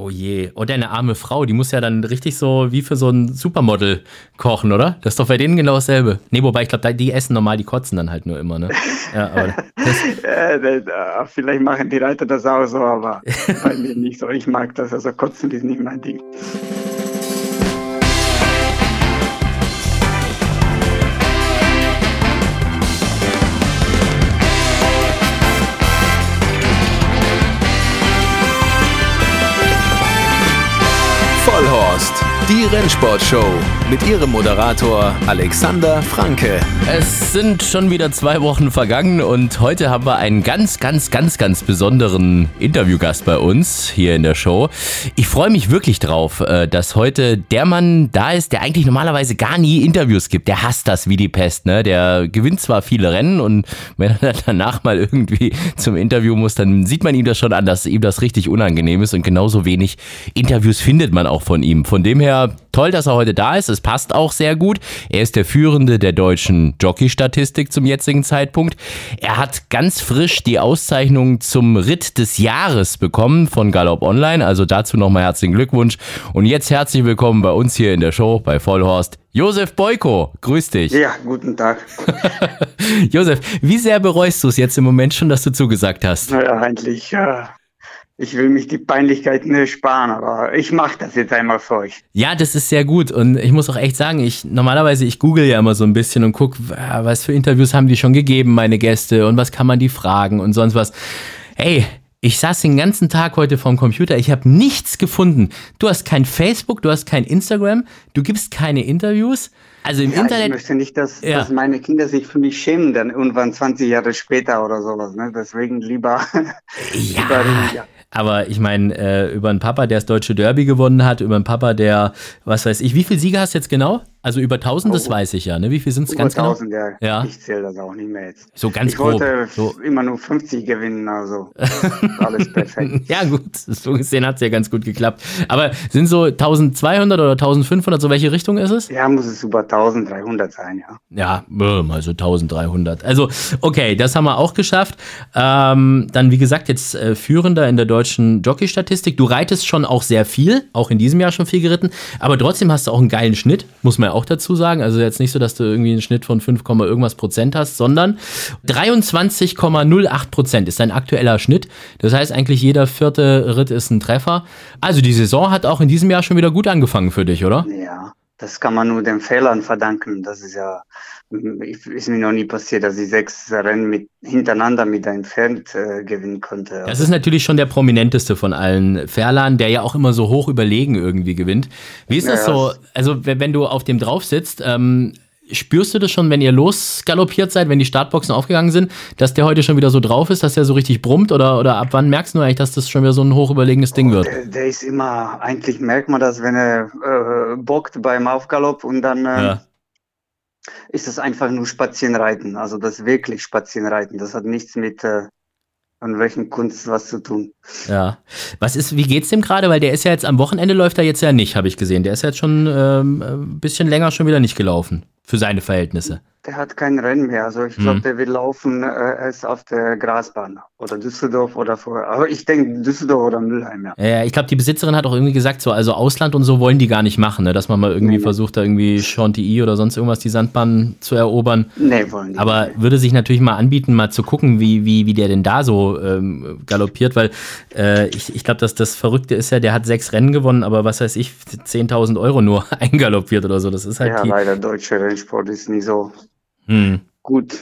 Oh je. Oh, deine arme Frau, die muss ja dann richtig so wie für so ein Supermodel kochen, oder? Das ist doch bei denen genau dasselbe. Nee, wobei ich glaube, die essen normal, die kotzen dann halt nur immer, ne? Ja, aber ja, vielleicht machen die Reiter das auch so, aber bei mir nicht so. Ich mag das, also kotzen ist nicht mein Ding. Die Rennsportshow mit ihrem Moderator Alexander Franke. Es sind schon wieder zwei Wochen vergangen und heute haben wir einen ganz, ganz, ganz, ganz besonderen Interviewgast bei uns hier in der Show. Ich freue mich wirklich drauf, äh, dass heute der Mann da ist, der eigentlich normalerweise gar nie Interviews gibt. Der hasst das wie die Pest, ne? Der gewinnt zwar viele Rennen und wenn er danach mal irgendwie zum Interview muss, dann sieht man ihm das schon an, dass ihm das richtig unangenehm ist und genauso wenig Interviews findet man auch von ihm. Von dem her toll, dass er heute da ist. Es passt auch sehr gut. Er ist der Führende der deutschen Jockey-Statistik zum jetzigen Zeitpunkt. Er hat ganz frisch die Auszeichnung zum Ritt des Jahres bekommen von Galopp Online. Also dazu nochmal herzlichen Glückwunsch. Und jetzt herzlich willkommen bei uns hier in der Show bei Vollhorst. Josef Boyko, grüß dich. Ja, guten Tag. Josef, wie sehr bereust du es jetzt im Moment schon, dass du zugesagt hast? Naja, eigentlich ja, ich will mich die Peinlichkeiten ersparen, aber ich mache das jetzt einmal für euch. Ja, das ist sehr gut und ich muss auch echt sagen, ich normalerweise ich google ja immer so ein bisschen und gucke, was für Interviews haben die schon gegeben, meine Gäste und was kann man die fragen und sonst was. Hey, ich saß den ganzen Tag heute vorm Computer, ich habe nichts gefunden. Du hast kein Facebook, du hast kein Instagram, du gibst keine Interviews. Also im ja, Internet. Ich möchte nicht, dass, ja. dass, meine Kinder sich für mich schämen, dann irgendwann 20 Jahre später oder sowas. Ne? Deswegen lieber. Ja. lieber ja. Aber ich meine, äh, über einen Papa, der das deutsche Derby gewonnen hat, über einen Papa, der, was weiß ich, wie viele Siege hast du jetzt genau? Also über 1000, das oh, weiß ich ja, ne? Wie viel sind es ganz 1000, genau? ja. ja. Ich zähle das auch nicht mehr jetzt. So ganz ich grob. Ich wollte so. immer nur 50 gewinnen, also alles perfekt. ja gut, so gesehen hat es ja ganz gut geklappt. Aber sind so 1200 oder 1500, so welche Richtung ist es? Ja, muss es über 1300 sein, ja. Ja, also 1300. Also okay, das haben wir auch geschafft. Ähm, dann wie gesagt, jetzt äh, Führender in der deutschen Jockey-Statistik. Du reitest schon auch sehr viel, auch in diesem Jahr schon viel geritten, aber trotzdem hast du auch einen geilen Schnitt, muss man ja auch dazu sagen. Also jetzt nicht so, dass du irgendwie einen Schnitt von 5, irgendwas Prozent hast, sondern 23,08 Prozent ist dein aktueller Schnitt. Das heißt eigentlich jeder vierte Ritt ist ein Treffer. Also die Saison hat auch in diesem Jahr schon wieder gut angefangen für dich, oder? Ja, das kann man nur den Fehlern verdanken. Das ist ja ist mir noch nie passiert, dass ich sechs Rennen mit, hintereinander mit einem Pferd äh, gewinnen konnte. Das ist natürlich schon der prominenteste von allen Fährlern, der ja auch immer so hoch überlegen irgendwie gewinnt. Wie ist das ja, so? Also, wenn du auf dem drauf sitzt, ähm, spürst du das schon, wenn ihr losgaloppiert seid, wenn die Startboxen aufgegangen sind, dass der heute schon wieder so drauf ist, dass der so richtig brummt? Oder, oder ab wann merkst du eigentlich, dass das schon wieder so ein hochüberlegenes Ding wird? Der, der ist immer, eigentlich merkt man das, wenn er äh, bockt beim Aufgalopp und dann. Äh, ja ist es einfach nur Spazierenreiten. Also das wirklich Spazierenreiten. Das hat nichts mit äh, an welchen Kunst was zu tun. Ja. Was ist, wie geht's dem gerade? Weil der ist ja jetzt am Wochenende läuft er jetzt ja nicht, habe ich gesehen. Der ist jetzt schon ähm, ein bisschen länger schon wieder nicht gelaufen. Für seine Verhältnisse der hat kein Rennen mehr. Also ich glaube, mhm. der will laufen äh, erst auf der Grasbahn oder Düsseldorf oder vorher. Aber ich denke Düsseldorf oder Mülheim, ja. Ja, ich glaube, die Besitzerin hat auch irgendwie gesagt, so, also Ausland und so wollen die gar nicht machen, ne? dass man mal irgendwie nee, versucht, da irgendwie Chantilly oder sonst irgendwas die Sandbahn zu erobern. Nee, wollen die Aber nicht. würde sich natürlich mal anbieten, mal zu gucken, wie, wie, wie der denn da so ähm, galoppiert, weil äh, ich, ich glaube, dass das Verrückte ist ja, der hat sechs Rennen gewonnen, aber was weiß ich, 10.000 Euro nur eingaloppiert oder so. Das ist halt ja, die, leider deutsche Rennsport ist nie so hm. gut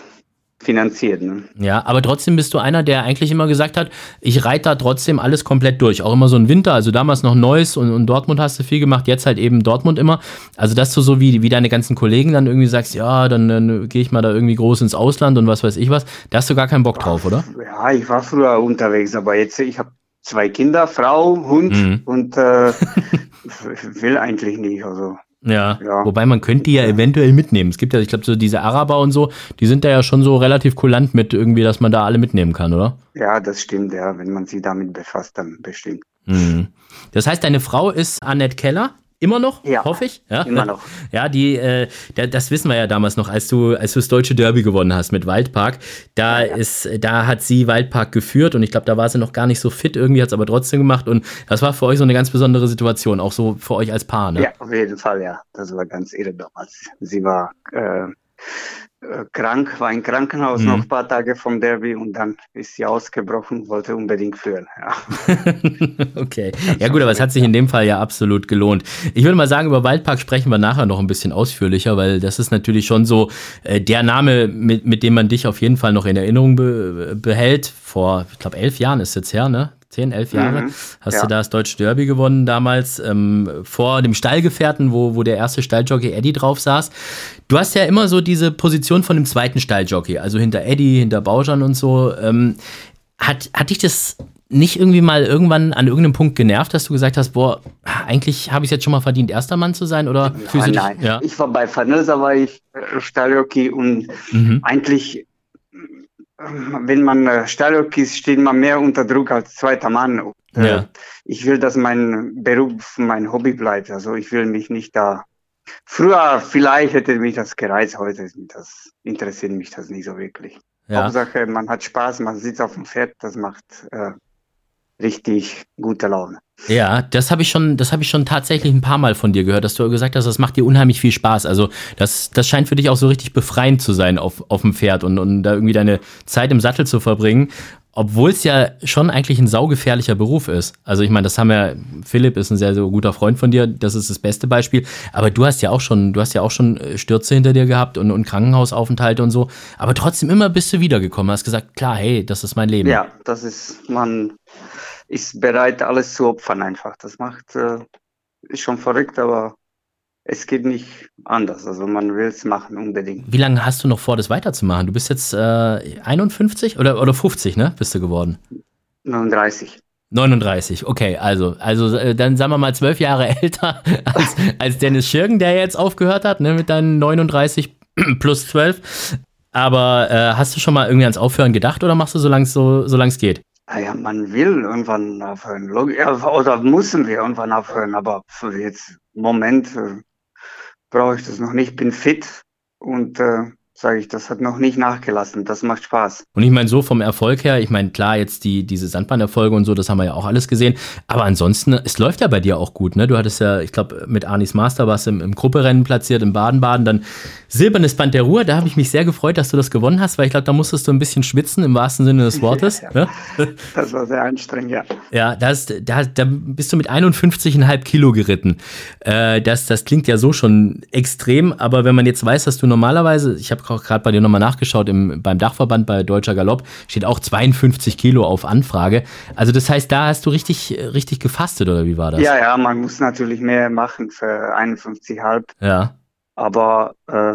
finanziert. Ne? Ja, aber trotzdem bist du einer, der eigentlich immer gesagt hat, ich reite da trotzdem alles komplett durch. Auch immer so ein Winter, also damals noch Neuss und, und, Dortmund hast du viel gemacht, jetzt halt eben Dortmund immer. Also dass du so wie, wie deine ganzen Kollegen dann irgendwie sagst, ja, dann, dann gehe ich mal da irgendwie groß ins Ausland und was weiß ich was. Da hast du gar keinen Bock drauf, oder? Ja, ich war früher unterwegs, aber jetzt, ich habe zwei Kinder, Frau, Hund mhm. und äh, will eigentlich nicht. Also ja. ja. Wobei man könnte die ja eventuell mitnehmen. Es gibt ja, ich glaube, so diese Araber und so, die sind da ja schon so relativ kulant mit irgendwie, dass man da alle mitnehmen kann, oder? Ja, das stimmt, ja. Wenn man sich damit befasst, dann bestimmt. Mhm. Das heißt, deine Frau ist Annette Keller Immer noch, ja, hoffe ich. Ja, immer noch. Ja, die, äh, das wissen wir ja damals noch, als du, als du das deutsche Derby gewonnen hast mit Waldpark. Da ja, ja. ist, da hat sie Waldpark geführt und ich glaube, da war sie noch gar nicht so fit. Irgendwie hat es aber trotzdem gemacht und das war für euch so eine ganz besondere Situation, auch so für euch als Paar, ne? Ja, auf jeden Fall, ja. Das war ganz irre damals. Sie war äh, äh, krank, war im Krankenhaus mhm. noch ein paar Tage vom Derby und dann ist sie ausgebrochen, wollte unbedingt führen. Ja. okay. Ja gut, aber es hat sich in dem Fall ja absolut gelohnt. Ich würde mal sagen, über Waldpark sprechen wir nachher noch ein bisschen ausführlicher, weil das ist natürlich schon so äh, der Name, mit, mit dem man dich auf jeden Fall noch in Erinnerung be behält. Vor, ich glaube, elf Jahren ist jetzt her, ne? Zehn, elf Jahre, mhm, hast ja. du da das Deutsche Derby gewonnen damals, ähm, vor dem Stallgefährten, wo, wo der erste Stalljockey Eddie drauf saß. Du hast ja immer so diese Position von dem zweiten Stalljockey, also hinter Eddie, hinter Bauschan und so. Ähm, hat, hat dich das nicht irgendwie mal irgendwann an irgendeinem Punkt genervt, dass du gesagt hast, boah, eigentlich habe ich es jetzt schon mal verdient, erster Mann zu sein? Oder fühlst du dich, nein. Ja? Ich war bei Vanessa, war ich äh, Stalljockey und mhm. eigentlich wenn man äh, Stallhockey ist, steht man mehr unter Druck als zweiter Mann. Äh, ja. Ich will, dass mein Beruf mein Hobby bleibt. Also ich will mich nicht da. Früher vielleicht hätte mich das gereizt, heute das, interessiert mich das nicht so wirklich. Ja. Hauptsache, man hat Spaß, man sitzt auf dem Pferd, das macht äh, richtig gute Laune. Ja, das habe ich schon, das habe ich schon tatsächlich ein paar Mal von dir gehört, dass du gesagt hast, das macht dir unheimlich viel Spaß. Also das, das scheint für dich auch so richtig befreiend zu sein auf, auf dem Pferd und, und da irgendwie deine Zeit im Sattel zu verbringen, obwohl es ja schon eigentlich ein saugefährlicher Beruf ist. Also ich meine, das haben ja, Philipp ist ein sehr, sehr guter Freund von dir, das ist das beste Beispiel. Aber du hast ja auch schon, du hast ja auch schon äh, Stürze hinter dir gehabt und, und Krankenhausaufenthalte und so. Aber trotzdem immer bist du wiedergekommen, hast gesagt, klar, hey, das ist mein Leben. Ja, das ist, man ist bereit, alles zu opfern einfach. Das macht, äh, ist schon verrückt, aber es geht nicht anders. Also man will es machen unbedingt. Wie lange hast du noch vor, das weiterzumachen? Du bist jetzt äh, 51 oder, oder 50, ne? Bist du geworden? 39. 39, okay, also, also äh, dann sagen wir mal zwölf Jahre älter als, als Dennis Schirgen, der jetzt aufgehört hat, ne, mit deinen 39 plus 12. Aber äh, hast du schon mal irgendwie ans Aufhören gedacht oder machst du, solange es so, geht? Naja, man will irgendwann aufhören. Oder müssen wir irgendwann aufhören. Aber für jetzt Moment äh, brauche ich das noch nicht. Bin fit und äh, sage ich, das hat noch nicht nachgelassen. Das macht Spaß. Und ich meine, so vom Erfolg her, ich meine, klar, jetzt die, diese Sandbahnerfolge und so, das haben wir ja auch alles gesehen. Aber ansonsten, es läuft ja bei dir auch gut, ne? Du hattest ja, ich glaube, mit Arnis Master warst du im, im Grupperennen platziert, im Baden-Baden, dann Silbernes Band der Ruhr. Da habe ich mich sehr gefreut, dass du das gewonnen hast, weil ich glaube, da musstest du ein bisschen schwitzen, im wahrsten Sinne des Wortes. Ja, ja. Ne? Das war sehr anstrengend, ja. Ja, das, da, da bist du mit 51,5 Kilo geritten. Äh, das, das klingt ja so schon extrem, aber wenn man jetzt weiß, dass du normalerweise, ich habe gerade bei dir nochmal nachgeschaut, im, beim Dachverband bei Deutscher Galopp steht auch 52 Kilo auf Anfrage. Also das heißt, da hast du richtig, richtig gefastet oder wie war das? Ja, ja, man muss natürlich mehr machen für 51,5. Ja. Aber äh,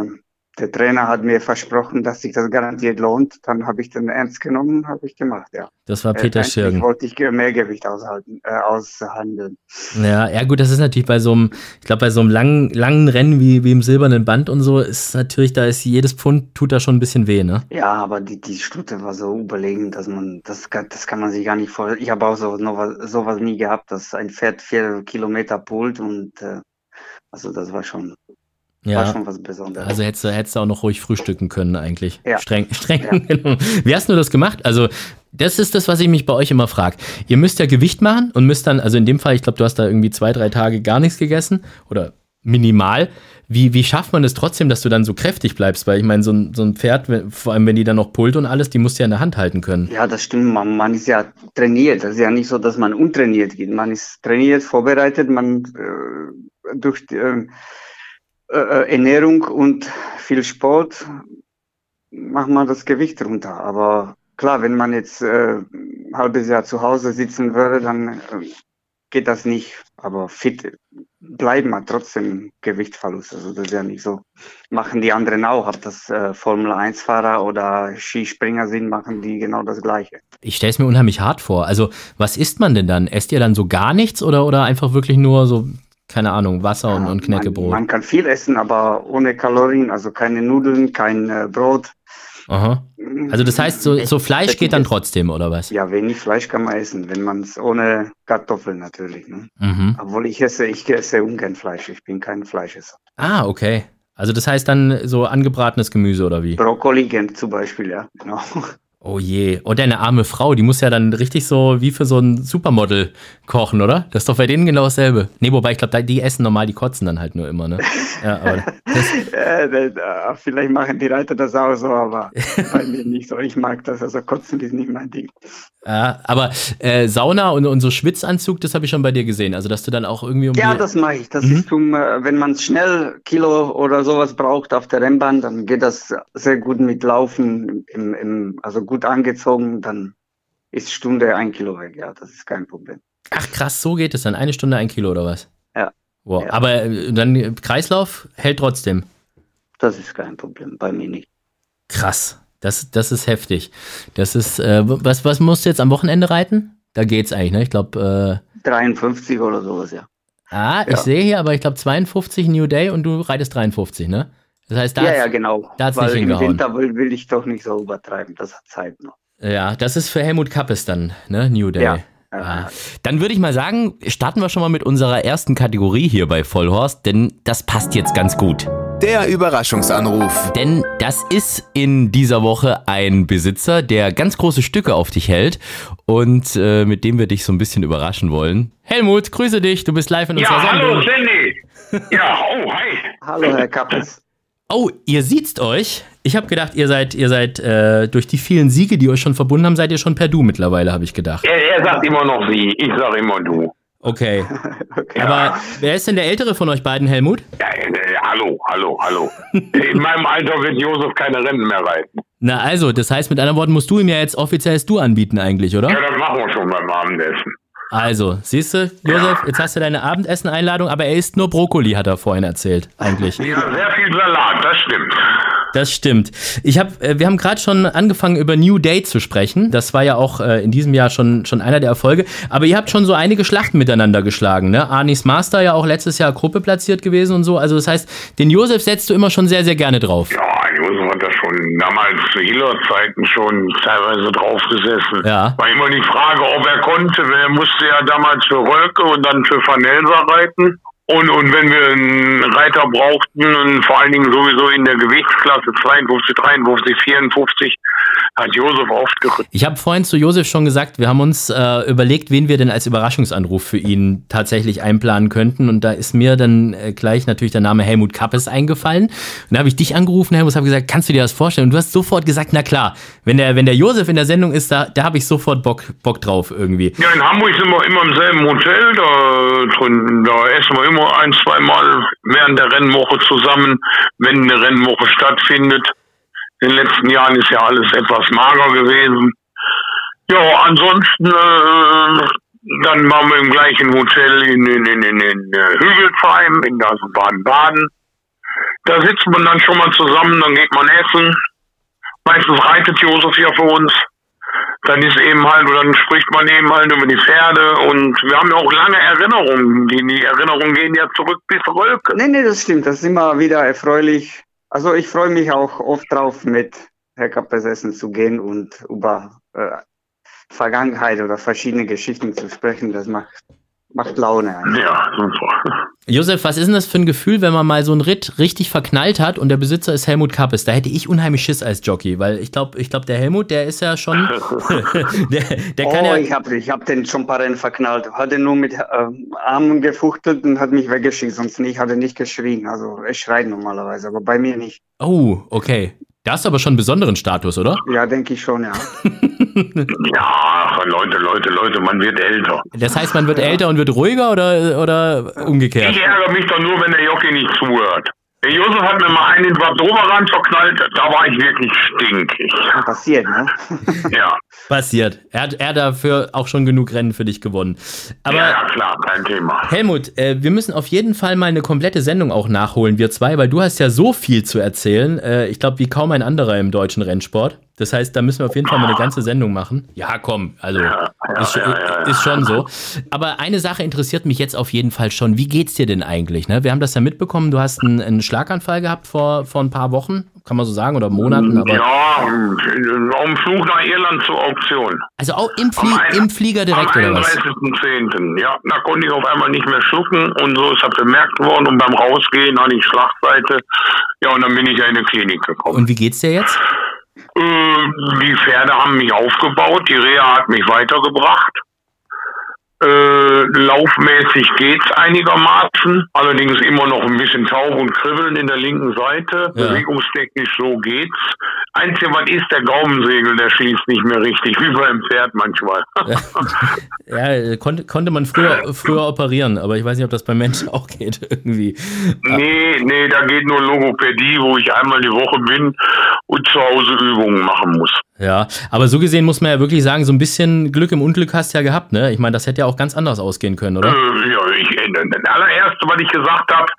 der Trainer hat mir versprochen, dass sich das garantiert lohnt. Dann habe ich den ernst genommen, habe ich gemacht, ja. Das war Peter äh, Schirgen. wollte ich mehr Gewicht aushalten, äh, aushandeln. Ja, ja gut, das ist natürlich bei so einem, ich glaube, bei so einem langen, langen Rennen wie, wie im silbernen Band und so, ist natürlich, da ist jedes Pfund, tut da schon ein bisschen weh, ne? Ja, aber die, die Stute war so überlegen, dass man, das, das kann man sich gar nicht vorstellen. Ich habe auch so, sowas nie gehabt, dass ein Pferd vier Kilometer pult und äh, also das war schon ja. War schon was Besonderes. Also hättest du, hättest du auch noch ruhig frühstücken können, eigentlich. Ja. Streng, streng ja. Wie hast du das gemacht? Also, das ist das, was ich mich bei euch immer frage. Ihr müsst ja Gewicht machen und müsst dann, also in dem Fall, ich glaube, du hast da irgendwie zwei, drei Tage gar nichts gegessen oder minimal. Wie, wie schafft man es trotzdem, dass du dann so kräftig bleibst? Weil ich meine, so ein, so ein Pferd, vor allem wenn die dann noch pult und alles, die musst du ja in der Hand halten können. Ja, das stimmt. Man, man ist ja trainiert. Das ist ja nicht so, dass man untrainiert geht. Man ist trainiert, vorbereitet, man äh, durch die, äh, äh, äh, Ernährung und viel Sport macht man das Gewicht runter. Aber klar, wenn man jetzt äh, ein halbes Jahr zu Hause sitzen würde, dann äh, geht das nicht. Aber fit bleiben hat trotzdem Gewichtverlust. Also das ist ja nicht so. Machen die anderen auch. Ob das äh, Formel 1 Fahrer oder Skispringer sind, machen die genau das Gleiche. Ich stelle es mir unheimlich hart vor. Also was isst man denn dann? Esst ihr dann so gar nichts oder, oder einfach wirklich nur so keine Ahnung, Wasser und, und Knäckebrot. Man, man, kann viel essen, aber ohne Kalorien, also keine Nudeln, kein äh, Brot. Aha. Also das heißt, so, so Fleisch geht dann trotzdem, oder was? Ja, wenig Fleisch kann man essen, wenn man es ohne Kartoffeln natürlich. Ne? Mhm. Obwohl ich esse, ich esse ungern Fleisch, ich bin kein Fleischesser. Ah, okay. Also das heißt dann so angebratenes Gemüse oder wie? Brokkoli zum Beispiel, ja, genau. Oh je. Und deine arme Frau, die muss ja dann richtig so wie für so ein Supermodel kochen, oder? Das ist doch bei denen genau dasselbe. Nee, wobei ich glaube, die essen normal, die kotzen dann halt nur immer, ne? Ja, aber ja, vielleicht machen die Reiter das auch so, aber bei mir nicht so. Ich mag das, also kotzen ist nicht mein Ding. Ja, aber äh, Sauna und, und so Schwitzanzug, das habe ich schon bei dir gesehen. Also, dass du dann auch irgendwie um Ja, das mache ich. Das mhm. ist zum, äh, wenn man schnell Kilo oder sowas braucht auf der Rennbahn, dann geht das sehr gut mit Laufen, im, im, also gut angezogen, dann ist Stunde ein Kilo weg. Ja, das ist kein Problem. Ach krass, so geht es dann. Eine Stunde ein Kilo oder was? Ja. Wow. Ja. Aber äh, dann Kreislauf hält trotzdem. Das ist kein Problem, bei mir nicht. Krass. Das, das ist heftig. Das ist, äh, was, was musst du jetzt am Wochenende reiten? Da geht's eigentlich, ne? Ich glaube. Äh, 53 oder sowas, ja. Ah, ich ja. sehe hier, aber ich glaube 52 New Day und du reitest 53, ne? Das heißt, da Ja, ja, genau. Da hat's Weil nicht hingehauen. Im Winter will, will ich doch nicht so übertreiben. Das hat Zeit noch. Ja, das ist für Helmut Kappes dann, ne? New Day. Ja. Ah. Dann würde ich mal sagen, starten wir schon mal mit unserer ersten Kategorie hier bei Vollhorst, denn das passt jetzt ganz gut. Der Überraschungsanruf. Denn das ist in dieser Woche ein Besitzer, der ganz große Stücke auf dich hält und äh, mit dem wir dich so ein bisschen überraschen wollen. Helmut, grüße dich, du bist live in unserer ja, Sendung. Hallo, Sandy. Ja, oh, hi. Hallo, Herr Kappes. Oh, ihr sieht's euch. Ich habe gedacht, ihr seid, ihr seid äh, durch die vielen Siege, die euch schon verbunden haben, seid ihr schon per Du mittlerweile, habe ich gedacht. Er, er sagt immer noch sie, ich sage immer du. Okay. okay. Aber wer ist denn der Ältere von euch beiden, Helmut? Ja, äh, hallo, hallo, hallo. In meinem Alter wird Josef keine Rennen mehr reiten. Na also, das heißt mit anderen Worten, musst du ihm ja jetzt offiziell das Du anbieten eigentlich, oder? Ja, das machen wir schon beim Abendessen. Also, siehst du, Josef, jetzt hast du deine Abendessen-Einladung, aber er isst nur Brokkoli, hat er vorhin erzählt, eigentlich. Ja, sehr viel Salat, das stimmt. Das stimmt. Ich hab, äh, wir haben gerade schon angefangen über New Day zu sprechen. Das war ja auch äh, in diesem Jahr schon, schon einer der Erfolge. Aber ihr habt schon so einige Schlachten miteinander geschlagen. Ne? Arnis Master ja auch letztes Jahr Gruppe platziert gewesen und so. Also das heißt, den Josef setzt du immer schon sehr, sehr gerne drauf. Ja, schon damals zu Hiller-Zeiten schon teilweise drauf gesessen. Ja. War immer die Frage, ob er konnte. Er musste ja damals für Rölke und dann für Vanelsa reiten. Und, und wenn wir einen Reiter brauchten, und vor allen Dingen sowieso in der Gewichtsklasse 52, 53, 54, hat Josef oft. Ich habe vorhin zu Josef schon gesagt, wir haben uns äh, überlegt, wen wir denn als Überraschungsanruf für ihn tatsächlich einplanen könnten. Und da ist mir dann äh, gleich natürlich der Name Helmut Kappes eingefallen. Und da habe ich dich angerufen, Helmut, habe gesagt, kannst du dir das vorstellen? Und du hast sofort gesagt, na klar, wenn der, wenn der Josef in der Sendung ist, da, da habe ich sofort Bock, Bock drauf irgendwie. Ja, in Hamburg sind wir immer im selben Hotel, da, drin, da essen wir immer ein, zwei Mal während der Rennwoche zusammen, wenn eine Rennwoche stattfindet. In den letzten Jahren ist ja alles etwas mager gewesen. Ja, ansonsten, äh, dann waren wir im gleichen Hotel in, in, in, in, in äh, Hügelsheim, in Baden-Baden. Da sitzt man dann schon mal zusammen, dann geht man essen. Meistens reitet Josef ja für uns dann ist eben halt, oder dann spricht man eben halt über die Pferde und wir haben ja auch lange Erinnerungen. Die, die Erinnerungen gehen ja zurück bis Rölke. Nee, nee, das stimmt. Das ist immer wieder erfreulich. Also ich freue mich auch oft drauf, mit Herr Kappes essen zu gehen und über äh, Vergangenheit oder verschiedene Geschichten zu sprechen. Das macht macht Laune. Eigentlich. Ja, super. Josef, was ist denn das für ein Gefühl, wenn man mal so einen Ritt richtig verknallt hat und der Besitzer ist Helmut Kappes? Da hätte ich unheimlich Schiss als Jockey, weil ich glaube, ich glaub, der Helmut, der ist ja schon. der, der kann oh, ja ich habe ich hab den schon ein paar Rennen verknallt. Hatte nur mit äh, Armen gefuchtelt und hat mich weggeschickt, sonst nicht, hat er nicht geschrien. Also er schreit normalerweise, aber bei mir nicht. Oh, okay. Da hast du aber schon einen besonderen Status, oder? Ja, denke ich schon, ja. ja, Leute, Leute, Leute, man wird älter. Das heißt, man wird ja. älter und wird ruhiger oder, oder umgekehrt? Ich ärgere mich doch nur, wenn der Jockey nicht zuhört. Der Josef hat mir mal einen in Bad Doberan verknallt, da war ich wirklich stinkig. Passiert, ne? ja. Passiert. Er hat, er dafür auch schon genug Rennen für dich gewonnen. Aber ja, ja klar, kein Thema. Helmut, äh, wir müssen auf jeden Fall mal eine komplette Sendung auch nachholen, wir zwei, weil du hast ja so viel zu erzählen. Äh, ich glaube, wie kaum ein anderer im deutschen Rennsport. Das heißt, da müssen wir auf jeden Fall mal eine ganze Sendung machen. Ja, komm, also ja, ja, ist, ja, ist, schon so. Aber eine Sache interessiert mich jetzt auf jeden Fall schon. Wie geht's dir denn eigentlich? Ne? Wir haben das ja mitbekommen, du hast einen, einen Schlaganfall gehabt vor, vor ein paar Wochen, kann man so sagen, oder Monaten. Aber ja, auf dem Flug nach Irland zur Auktion. Also auch im, Flie ein, im Flieger direkt, oder was? Am 31.10. Ja, da konnte ich auf einmal nicht mehr schlucken und so ist das bemerkt worden und beim Rausgehen hatte ich Schlagseite. Ja, und dann bin ich ja in die Klinik gekommen. Und wie geht's dir jetzt? Äh, die Pferde haben mich aufgebaut, die Reha hat mich weitergebracht. Äh, laufmäßig geht's einigermaßen, allerdings immer noch ein bisschen taub und kribbeln in der linken Seite. Ja. Bewegungstechnisch so geht's. Einzige, was ist der Gaumensegel, der schließt nicht mehr richtig, wie beim Pferd manchmal. ja, konnte, konnte man früher, früher operieren, aber ich weiß nicht, ob das bei Menschen auch geht irgendwie. Nee, nee, da geht nur Logopädie, wo ich einmal die Woche bin und zu Hause Übungen machen muss. Ja, aber so gesehen muss man ja wirklich sagen, so ein bisschen Glück im Unglück hast du ja gehabt, ne? Ich meine, das hätte ja auch ganz anders ausgehen können, oder? Äh, ja, ich, äh, das allererste, was ich gesagt habe,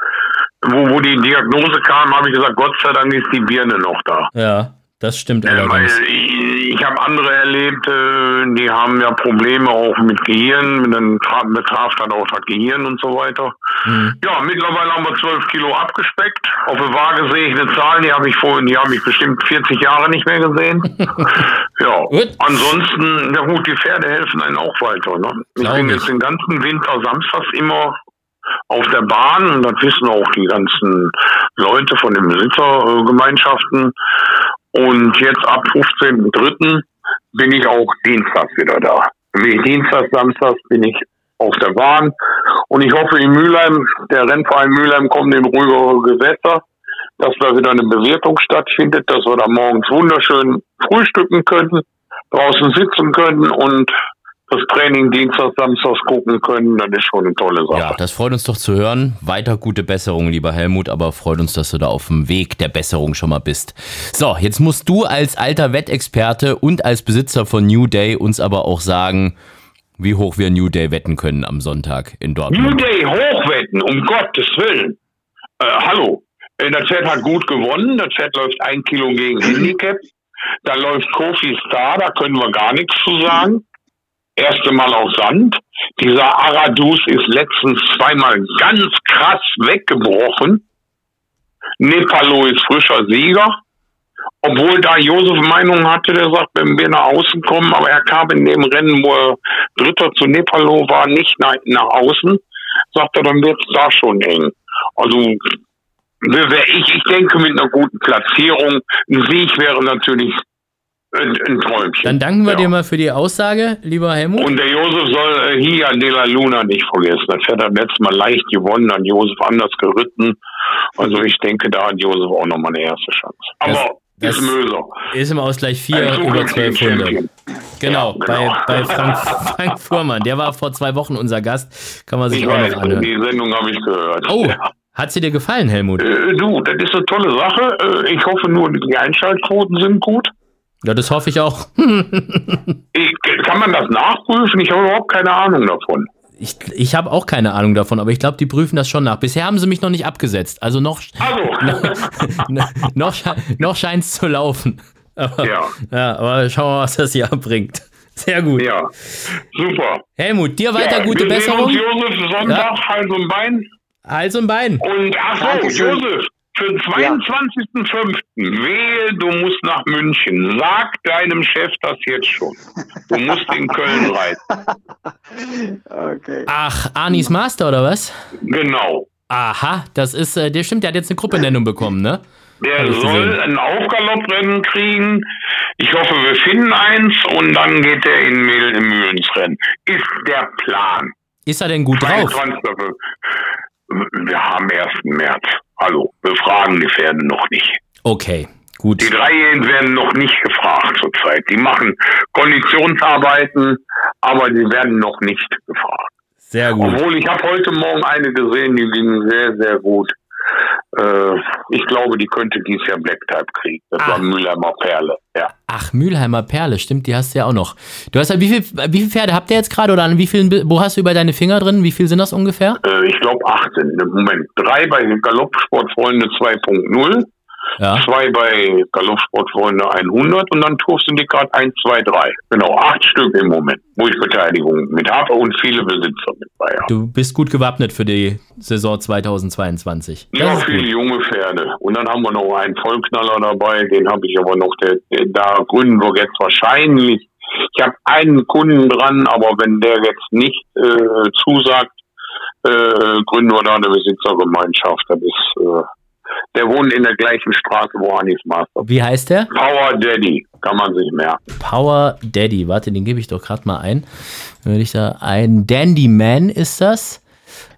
wo, wo die Diagnose kam, habe ich gesagt, Gott sei Dank ist die Birne noch da. Ja. Das stimmt allerdings. Weil ich, ich habe andere erlebt, äh, die haben ja Probleme auch mit Gehirn, dann betraf dann auch das Gehirn und so weiter. Mhm. Ja, mittlerweile haben wir 12 Kilo abgespeckt. Auf der Waage sehe ich eine Zahl, die habe ich vorhin, die habe ich bestimmt 40 Jahre nicht mehr gesehen. ja, gut. ansonsten, ja gut, die Pferde helfen einem auch weiter. Ne? Ich bin jetzt den ganzen Winter samstags immer auf der Bahn und das wissen auch die ganzen Leute von den Besitzergemeinschaften. Und jetzt ab 15.03. bin ich auch dienstags wieder da. Wie Dienstag, Samstag bin ich auf der Bahn. Und ich hoffe in Mülheim, der Rennverein Mülheim kommt in ruhigere Gewässer, dass da wieder eine Bewirtung stattfindet, dass wir da morgens wunderschön frühstücken können, draußen sitzen können und das Training Dienstag, Samstag gucken können, das ist schon eine tolle Sache. Ja, das freut uns doch zu hören. Weiter gute Besserung, lieber Helmut, aber freut uns, dass du da auf dem Weg der Besserung schon mal bist. So, jetzt musst du als alter Wettexperte und als Besitzer von New Day uns aber auch sagen, wie hoch wir New Day wetten können am Sonntag in Dortmund. New Day hochwetten, um Gottes Willen. Äh, hallo, äh, das Pferd hat gut gewonnen, das Pferd läuft ein Kilo gegen Handicap. Da läuft Kofi Star, da können wir gar nichts zu sagen erste Mal auf Sand. Dieser Aradus ist letztens zweimal ganz krass weggebrochen. Nepalo ist frischer Sieger. Obwohl da Josef Meinung hatte, der sagt, wenn wir nach außen kommen, aber er kam in dem Rennen, wo er Dritter zu Nepalo war, nicht nach, nach außen, sagt er, dann wird es da schon eng. Also ich, ich denke mit einer guten Platzierung, ein Sieg wäre natürlich ein, ein Träumchen. Dann danken wir ja. dir mal für die Aussage, lieber Helmut. Und der Josef soll äh, hier an de la Luna nicht vergessen. Das hat er letztes Mal leicht gewonnen, an Josef anders geritten. Also ich denke, da hat Josef auch nochmal eine erste Chance. Aber das ist Möser. Ist im Ausgleich 4 über 1200. Genau, ja, genau, bei, bei Frank, Frank Fuhrmann. Der war vor zwei Wochen unser Gast. Kann man sich ich auch weiß, noch anhören. Die Sendung habe ich gehört. Oh, ja. Hat sie dir gefallen, Helmut? Äh, du, das ist eine tolle Sache. Äh, ich hoffe nur, die Einschaltquoten sind gut. Ja, das hoffe ich auch. ich, kann man das nachprüfen? Ich habe überhaupt keine Ahnung davon. Ich, ich habe auch keine Ahnung davon, aber ich glaube, die prüfen das schon nach. Bisher haben sie mich noch nicht abgesetzt. Also noch, also. noch, noch scheint es zu laufen. Aber, ja. ja. Aber schauen wir mal, was das Jahr bringt. Sehr gut. Ja, super. Helmut, dir weiter ja, gute Besserung. Josef Sonntag, ja. Hals und Bein. Hals und Bein. Und ach so, Josef, für den 22.05. Ja. Wehe, du musst nach München. Sag deinem Chef das jetzt schon. Du musst in Köln reiten. Okay. Ach, Anis Master oder was? Genau. Aha, das ist, äh, der stimmt, der hat jetzt eine Gruppennennung bekommen, ne? Der soll ein Aufgalopprennen kriegen. Ich hoffe, wir finden eins und dann geht er in Mühlen ins Rennen. Ist der Plan. Ist er denn gut drauf? Wir haben 1. März. Hallo, wir fragen die Pferde noch nicht. Okay, gut. Die Dreijährigen werden noch nicht gefragt zurzeit. Die machen Konditionsarbeiten, aber die werden noch nicht gefragt. Sehr gut. Obwohl ich habe heute Morgen eine gesehen, die ging sehr, sehr gut. Äh, ich glaube, die könnte dieses Jahr Black Type kriegen. Das Ach. war Mülheimer Perle, ja. Ach, Mülheimer Perle, stimmt, die hast du ja auch noch. Du hast ja, wie, viel, wie viele Pferde habt ihr jetzt gerade oder an wie vielen, wo hast du über deine Finger drin? Wie viel sind das ungefähr? Äh, ich glaube 18 im Moment. Drei bei Galoppsportfreunde 2.0 Ja. Zwei bei Galoppsportfreunde 100 und dann Turfsyndikat 1, 2, 3. Genau, acht Stück im Moment, wo ich Beteiligung mit habe und viele Besitzer mit bei habe. Du bist gut gewappnet für die Saison 2022. Das ja, viele gut. junge Pferde. Und dann haben wir noch einen Vollknaller dabei, den habe ich aber noch, der, der, da gründen wir jetzt wahrscheinlich. Ich habe einen Kunden dran, aber wenn der jetzt nicht äh, zusagt, äh, gründen wir da eine Besitzergemeinschaft. Das ist, äh, der wohnt in der gleichen Straße, wo Anis Master. Wie heißt der? Power Daddy, kann man sich merken. Power Daddy, warte, den gebe ich doch gerade mal ein. Würde ich da ein Dandy Man ist das?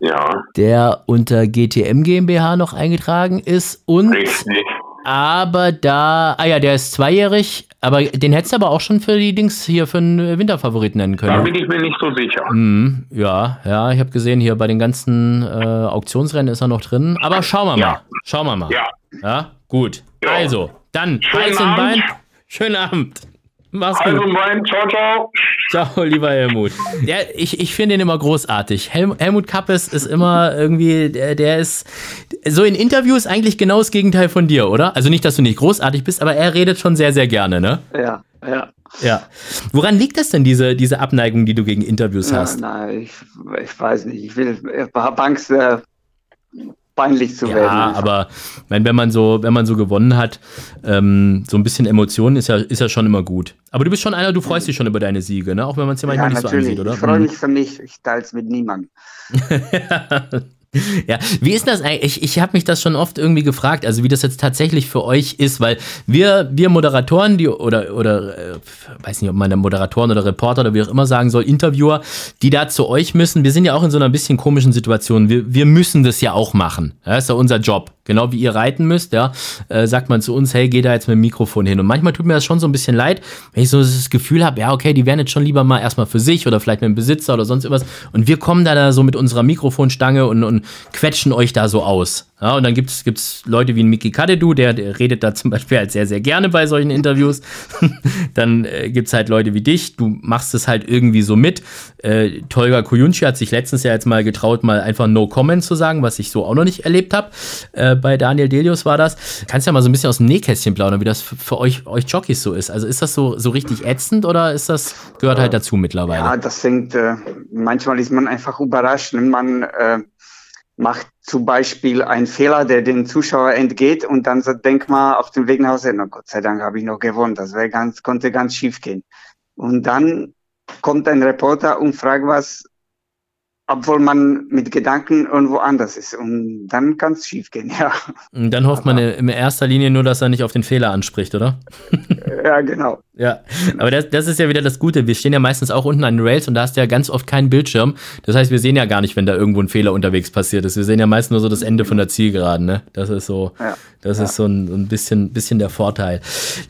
Ja. Der unter GTM GmbH noch eingetragen ist und Richtig. Aber da, ah ja, der ist zweijährig, aber den hättest du aber auch schon für die Dings hier für einen Winterfavorit nennen können. Da bin ich mir nicht so sicher. Mm, ja, ja, ich habe gesehen, hier bei den ganzen äh, Auktionsrennen ist er noch drin. Aber schauen wir mal. Ja. Schauen wir mal. Ja. Ja, gut. Ja. Also, dann, Hals und Bein. Schönen Abend. Mach's gut. Also mein, ciao, ciao. Ciao, lieber Helmut. Ja, ich, ich finde ihn immer großartig. Helm, Helmut Kappes ist immer irgendwie, der, der ist so in Interviews eigentlich genau das Gegenteil von dir, oder? Also nicht, dass du nicht großartig bist, aber er redet schon sehr, sehr gerne, ne? Ja, ja. Ja. Woran liegt das denn, diese, diese Abneigung, die du gegen Interviews hast? Nein, ich, ich weiß nicht. Ich will, ich habe Angst, äh, peinlich zu ja, werden. Ja, aber wenn, wenn man so, wenn man so gewonnen hat, ähm, so ein bisschen Emotionen ist ja, ist ja schon immer gut. Aber du bist schon einer, du freust dich schon über deine Siege, ne? Auch wenn man es ja manchmal ja, nicht natürlich. so ansieht, oder? Ich freue mich für mich, ich teile es mit niemandem. Ja, wie ist das eigentlich? Ich, ich habe mich das schon oft irgendwie gefragt, also wie das jetzt tatsächlich für euch ist, weil wir, wir Moderatoren, die oder, oder äh, weiß nicht, ob man Moderatoren oder Reporter oder wie auch immer sagen soll, Interviewer, die da zu euch müssen, wir sind ja auch in so einer bisschen komischen Situation. Wir, wir müssen das ja auch machen. Ja, ist ja unser Job. Genau wie ihr reiten müsst, ja, äh, sagt man zu uns, hey, geh da jetzt mit dem Mikrofon hin. Und manchmal tut mir das schon so ein bisschen leid, wenn ich so das Gefühl habe, ja, okay, die werden jetzt schon lieber mal erstmal für sich oder vielleicht mit dem Besitzer oder sonst irgendwas. Und wir kommen da, da so mit unserer Mikrofonstange und, und quetschen euch da so aus. Ja, und dann gibt es Leute wie ein Miki Kadedu, der, der, redet da zum Beispiel halt sehr, sehr gerne bei solchen Interviews. dann äh, gibt es halt Leute wie dich, du machst es halt irgendwie so mit. Äh, Tolga Kuyunchi hat sich letztens ja jetzt mal getraut, mal einfach No Comment zu sagen, was ich so auch noch nicht erlebt habe. Äh, bei Daniel Delius war das. Kannst ja mal so ein bisschen aus dem Nähkästchen plaudern, wie das für euch, euch Jockeys so ist. Also ist das so, so richtig ätzend oder ist das, gehört halt dazu mittlerweile? Ja, das hängt, äh, manchmal ist man einfach überrascht, wenn man äh, macht zum Beispiel einen Fehler, der dem Zuschauer entgeht und dann denkt man auf dem Weg nach Hause, na Gott sei Dank habe ich noch gewonnen, das wäre ganz, konnte ganz schief gehen. Und dann kommt ein Reporter und fragt was, obwohl man mit Gedanken irgendwo anders ist. Und dann kann es schief gehen, ja. Und dann hofft man in erster Linie nur, dass er nicht auf den Fehler anspricht, oder? ja, genau. Ja, aber das, das ist ja wieder das Gute. Wir stehen ja meistens auch unten an den Rails und da hast du ja ganz oft keinen Bildschirm. Das heißt, wir sehen ja gar nicht, wenn da irgendwo ein Fehler unterwegs passiert ist. Wir sehen ja meist nur so das Ende von der Zielgeraden, ne? Das ist so, ja. das ja. ist so ein, ein, bisschen, bisschen der Vorteil.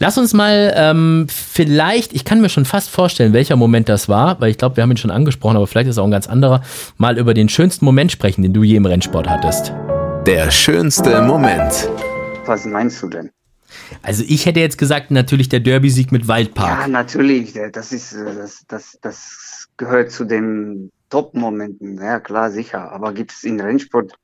Lass uns mal ähm, vielleicht, ich kann mir schon fast vorstellen, welcher Moment das war, weil ich glaube, wir haben ihn schon angesprochen, aber vielleicht ist es auch ein ganz anderer, mal über den schönsten Moment sprechen, den du je im Rennsport hattest. Der schönste Moment. Was meinst du denn? Also ich hätte jetzt gesagt, natürlich der Derby-Sieg mit Waldpark. Ja, natürlich. Das ist, äh, das, das, das gehört zu den Top-Momenten. Ja, klar, sicher. Aber gibt es in Rennsport,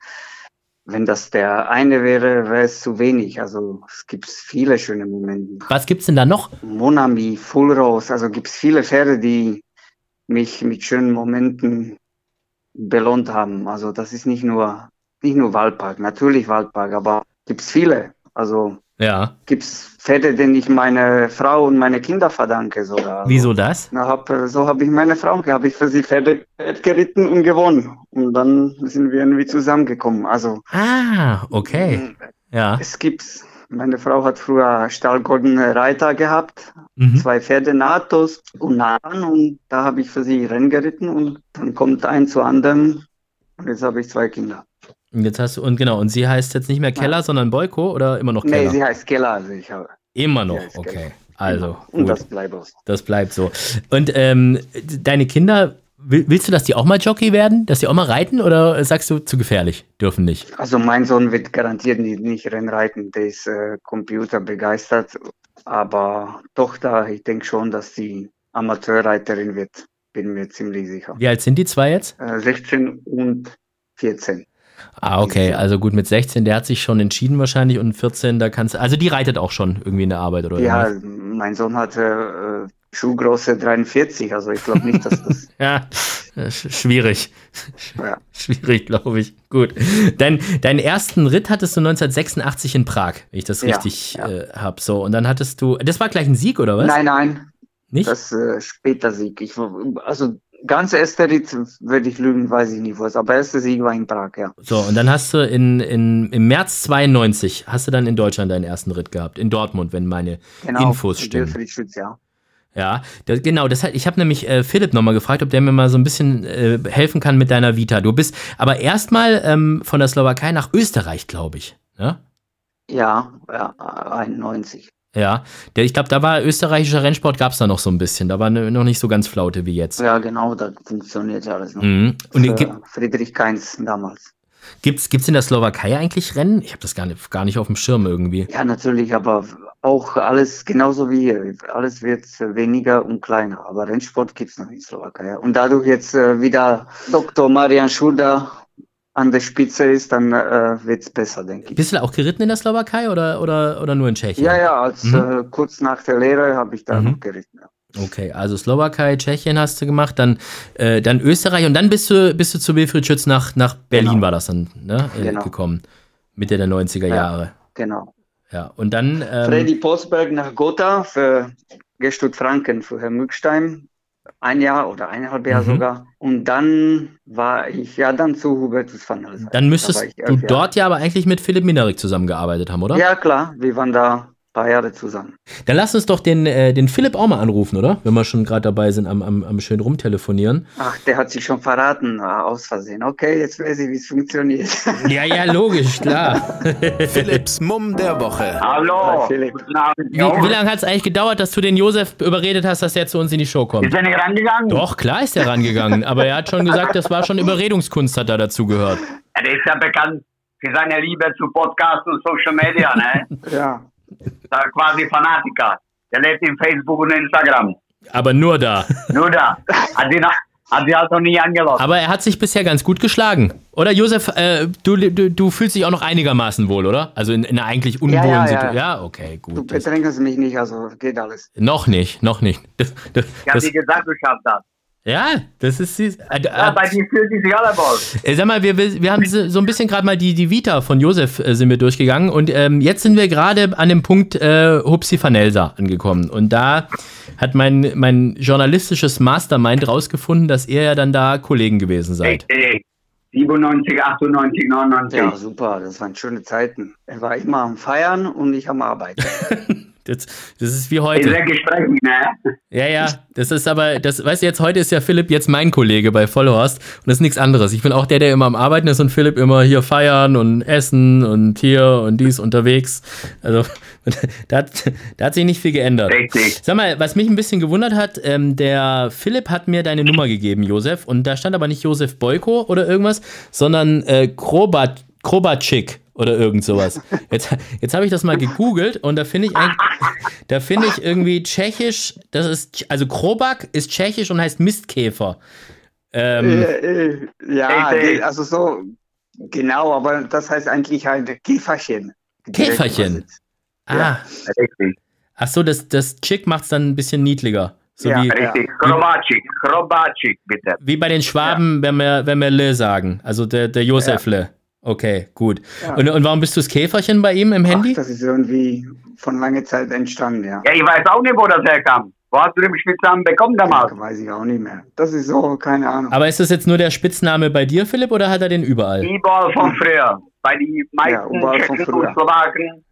wenn das der eine wäre, wäre es zu wenig. Also es gibt viele schöne Momente. Was gibt es denn da noch? Monami, Full Rose. Also gibt es viele Pferde, die mich mit schönen Momenten belohnt haben. Also das ist nicht nur, nicht nur Waldpark. Natürlich Waldpark, aber gibt es viele. Also ja. Gibt es Pferde, denen ich meine Frau und meine Kinder verdanke sogar. Wieso das? Na, hab, so habe ich meine Frau, habe ich für sie Pferde geritten und gewonnen. Und dann sind wir irgendwie zusammengekommen. Also. Ah, okay. Mm, ja. Es gibt, meine Frau hat früher stahlgoldene Reiter gehabt, mhm. zwei Pferde Natos und Nahen und da habe ich für sie Rennen geritten und dann kommt ein zu anderen und jetzt habe ich zwei Kinder. Und jetzt hast du, und genau, und sie heißt jetzt nicht mehr Keller, ja. sondern Boyko oder immer noch Keller? Nee, sie heißt Keller. Also ich habe, immer noch, okay. Keller. Also. Und gut. das bleibt so. Das bleibt so. Und ähm, deine Kinder, willst du, dass die auch mal Jockey werden? Dass die auch mal reiten oder sagst du zu gefährlich? Dürfen nicht? Also mein Sohn wird garantiert nicht, nicht Rennreiten, der ist äh, Computer begeistert. Aber Tochter, ich denke schon, dass sie Amateurreiterin wird. Bin mir ziemlich sicher. Wie alt sind die zwei jetzt? Äh, 16 und 14. Ah, okay. Also gut, mit 16, der hat sich schon entschieden wahrscheinlich und 14, da kannst du. Also die reitet auch schon irgendwie in der Arbeit, oder? Ja, was? mein Sohn hatte äh, Schuhgröße 43, also ich glaube nicht, dass das. ja, schwierig. Ja. Schwierig, glaube ich. Gut. Dein, deinen ersten Ritt hattest du 1986 in Prag, wenn ich das richtig ja, ja. äh, habe. So, und dann hattest du. Das war gleich ein Sieg, oder was? Nein, nein. Nicht? Das äh, später Sieg. Ich, also ganz erster Ritt würde ich lügen, weiß ich nicht was. Aber erster Sieg war in Prag, ja. So, und dann hast du in, in, im März 92 hast du dann in Deutschland deinen ersten Ritt gehabt. In Dortmund, wenn meine genau, Infos stimmen. Schütz, ja. Ja, das, genau. Das, ich habe nämlich äh, Philipp nochmal gefragt, ob der mir mal so ein bisschen äh, helfen kann mit deiner Vita. Du bist aber erstmal ähm, von der Slowakei nach Österreich, glaube ich. Ja, ja, ja 91. Ja, der, ich glaube, da war österreichischer Rennsport, gab es da noch so ein bisschen. Da war ne, noch nicht so ganz Flaute wie jetzt. Ja, genau, da funktioniert ja alles noch. Mhm. Und Für Friedrich Kainz damals. Gibt's, gibt's in der Slowakei eigentlich Rennen? Ich habe das gar nicht, gar nicht auf dem Schirm irgendwie. Ja, natürlich, aber auch alles genauso wie hier. Alles wird weniger und kleiner. Aber Rennsport gibt's noch in Slowakei. Und dadurch jetzt äh, wieder Dr. Marian Schulda an der Spitze ist, dann äh, wird's besser, denke ich. Bist du auch geritten in der Slowakei oder, oder, oder nur in Tschechien? Ja, ja, als, mhm. äh, kurz nach der Lehre habe ich da mhm. noch geritten. Ja. Okay, also Slowakei, Tschechien hast du gemacht, dann, äh, dann Österreich und dann bist du, bist du zu Wilfried Schütz nach, nach Berlin genau. war das dann ne, äh, genau. gekommen. Mitte der 90er ja, Jahre. Genau. Ja, und dann. Ähm, Freddy Postberg nach Gotha für Gestut Franken, für Herrn Mückstein. Ein Jahr oder eineinhalb Jahre mhm. sogar. Und dann war ich ja dann zu Hubertus van Alsen. Dann müsstest da du dort ja aber eigentlich mit Philipp Minerik zusammengearbeitet haben, oder? Ja, klar. Wir waren da paar Jahre zusammen. Dann lass uns doch den, äh, den Philipp auch mal anrufen, oder? Wenn wir schon gerade dabei sind, am, am, am schön rumtelefonieren. Ach, der hat sich schon verraten, ah, aus Versehen. Okay, jetzt weiß ich, wie es funktioniert. Ja, ja, logisch, klar. Philipps Mumm der Woche. Hallo. Hi, Philipp. Wie, wie lange hat es eigentlich gedauert, dass du den Josef überredet hast, dass er zu uns in die Show kommt? Ist er nicht rangegangen? Doch, klar ist er rangegangen. aber er hat schon gesagt, das war schon Überredungskunst, hat da dazu gehört. Er ist ja bekannt für seine Liebe zu Podcasts und Social Media, ne? ja quasi Fanatiker. Der lebt in Facebook und Instagram. Aber nur da. Nur da. Hat sie, hat sie halt noch nie angelassen. Aber er hat sich bisher ganz gut geschlagen. Oder Josef, äh, du, du, du fühlst dich auch noch einigermaßen wohl, oder? Also in, in einer eigentlich unwohlen ja, ja, Situation. Ja. ja, okay, gut. Du bedrängst mich nicht, also geht alles. Noch nicht, noch nicht. Das, das, ich habe dir gesagt, du schaffst das. Ja, das ist süß. Äh, ja, bei dir fühlt sich alle äh, Sag mal, wir, wir haben so ein bisschen gerade mal die, die Vita von Josef äh, sind wir durchgegangen und ähm, jetzt sind wir gerade an dem Punkt äh, Hupsi Vanelsa angekommen. Und da hat mein, mein journalistisches Mastermind rausgefunden, dass ihr ja dann da Kollegen gewesen seid. Hey, 97, 98, 99. Ja, super, das waren schöne Zeiten. Er war immer am Feiern und ich am Arbeiten. Das, das ist wie heute. Sehr gesprächig, ne? Ja, ja, das ist aber, das, weißt du, jetzt heute ist ja Philipp jetzt mein Kollege bei Vollhorst und das ist nichts anderes. Ich bin auch der, der immer am Arbeiten ist und Philipp immer hier feiern und essen und hier und dies unterwegs. Also, da hat, da hat sich nicht viel geändert. Richtig. Sag mal, was mich ein bisschen gewundert hat, ähm, der Philipp hat mir deine Nummer gegeben, Josef, und da stand aber nicht Josef Boyko oder irgendwas, sondern äh, Krobat, Krobatschik oder irgend sowas. Jetzt, jetzt habe ich das mal gegoogelt und da finde ich da finde ich irgendwie tschechisch, das ist, also Krobak ist tschechisch und heißt Mistkäfer. Ähm, äh, äh, ja, also so, genau, aber das heißt eigentlich halt Käferchen. Käferchen? Ah. Ja. Ach so, das, das Chick macht es dann ein bisschen niedliger. So ja, wie, richtig. Krobacik, Krobacik, bitte. Wie bei den Schwaben, ja. wenn wir, wenn wir Le sagen. Also der, der Josef ja. Le. Okay, gut. Ja. Und, und warum bist du das Käferchen bei ihm im Handy? Ach, das ist irgendwie von langer Zeit entstanden, ja. Ja, ich weiß auch nicht, wo das herkam. Wo hast du den Spitznamen bekommen damals? Ja, weiß ich auch nicht mehr. Das ist so, keine Ahnung. Aber ist das jetzt nur der Spitzname bei dir, Philipp, oder hat er den überall? Überall von früher. Bei den meisten ja, Tschechen und Slowaken,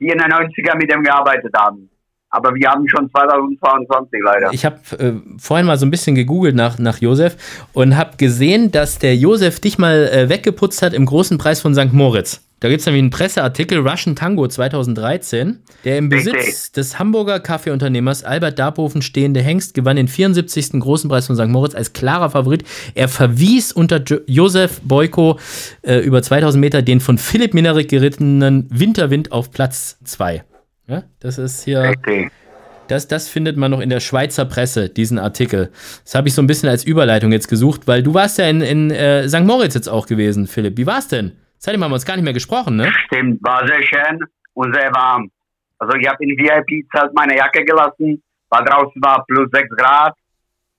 die in den 90er mit dem gearbeitet haben. Aber wir haben schon 2022 leider. Ich habe äh, vorhin mal so ein bisschen gegoogelt nach, nach Josef und habe gesehen, dass der Josef dich mal äh, weggeputzt hat im großen Preis von St. Moritz. Da gibt es nämlich einen Presseartikel, Russian Tango 2013. Der im Besitz Richtig. des Hamburger Kaffeeunternehmers Albert Darboven stehende Hengst gewann den 74. großen Preis von St. Moritz als klarer Favorit. Er verwies unter jo Josef Boyko äh, über 2000 Meter den von Philipp Minerik gerittenen Winterwind auf Platz 2. Ja, das ist hier. Das, das findet man noch in der Schweizer Presse, diesen Artikel. Das habe ich so ein bisschen als Überleitung jetzt gesucht, weil du warst ja in, in äh, St. Moritz jetzt auch gewesen, Philipp. Wie war es denn? Seitdem haben wir uns gar nicht mehr gesprochen, ne? Stimmt, war sehr schön und sehr warm. Also ich habe in VIP-Zelt meine Jacke gelassen, weil draußen war plus 6 Grad,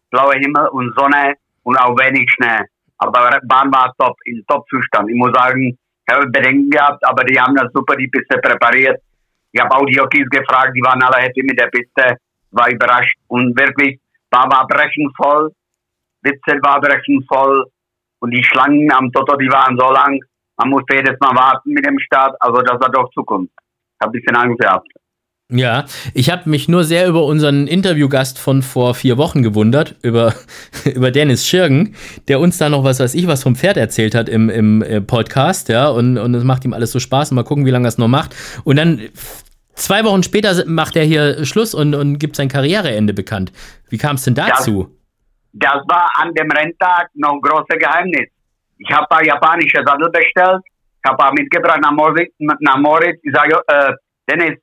blauer Himmel und Sonne und auch wenig Schnee. Aber Bahn war top, in Top-Zustand. Ich muss sagen, ich habe Bedenken gehabt, aber die haben das super die Piste präpariert. Ich habe auch die Jockeys gefragt, die waren alle happy mit der Piste, war überrascht und wirklich, Bahn war brechend voll, Witzel war brechend voll und die Schlangen am Toto, die waren so lang, man musste jedes Mal warten mit dem Start, also das war doch Zukunft. Ich habe ein bisschen Angst gehabt. Ja, ich habe mich nur sehr über unseren Interviewgast von vor vier Wochen gewundert, über, über Dennis Schirgen, der uns da noch was weiß ich was vom Pferd erzählt hat im, im äh, Podcast, ja, und, und es macht ihm alles so Spaß. Mal gucken, wie lange er es noch macht. Und dann zwei Wochen später macht er hier Schluss und, und gibt sein Karriereende bekannt. Wie kam es denn dazu? Das, das war an dem Renntag noch ein großes Geheimnis. Ich habe ein japanische Sattel bestellt, ich habe mitgebracht nach Moritz, nach Moritz. Ich sage, äh, Dennis,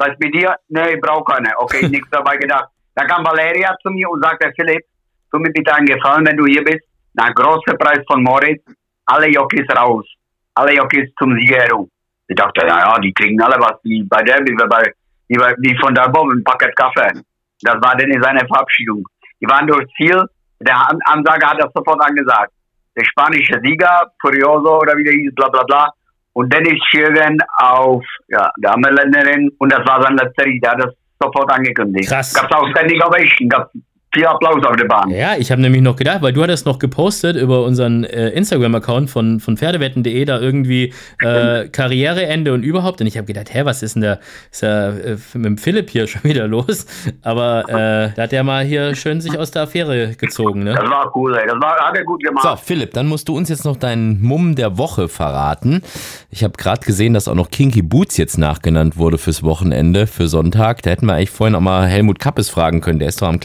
was mit dir? Nee, ich brauche keine. Okay, nichts dabei gedacht. Dann kam Valeria zu mir und sagte, Philipp, tu mir bitte einen Gefallen, wenn du hier bist. Nach großer Preis von Moritz, alle Jockeys raus. Alle Jockeys zum Siegerehrung. Ich dachte, ja, die kriegen alle was, wie bei der, wie bei, wie, bei, wie von der Bob, ein Paket Kaffee. Das war dann seine Verabschiedung. Die waren durchs Ziel. Der Ansager hat das sofort angesagt. Der spanische Sieger, Furioso oder wie der hieß, bla bla bla, und Dennis Schirgen auf ja, der Ameländerin und das war sein letzter hat das sofort angekündigt. Krass. Gab es auch Standing Ovation, gab viel Applaus auf der Bahn. Ja, ich habe nämlich noch gedacht, weil du hattest noch gepostet über unseren äh, Instagram-Account von, von Pferdewetten.de da irgendwie äh, Karriereende und überhaupt. Und ich habe gedacht, hä, was ist denn da, ist da äh, mit dem Philipp hier schon wieder los? Aber äh, da hat er mal hier schön sich aus der Affäre gezogen, ne? Das war cool, ey. Das war, hat er gut gemacht. So, Philipp, dann musst du uns jetzt noch deinen Mumm der Woche verraten. Ich habe gerade gesehen, dass auch noch Kinky Boots jetzt nachgenannt wurde fürs Wochenende, für Sonntag. Da hätten wir eigentlich vorhin auch mal Helmut Kappes fragen können. Der ist doch am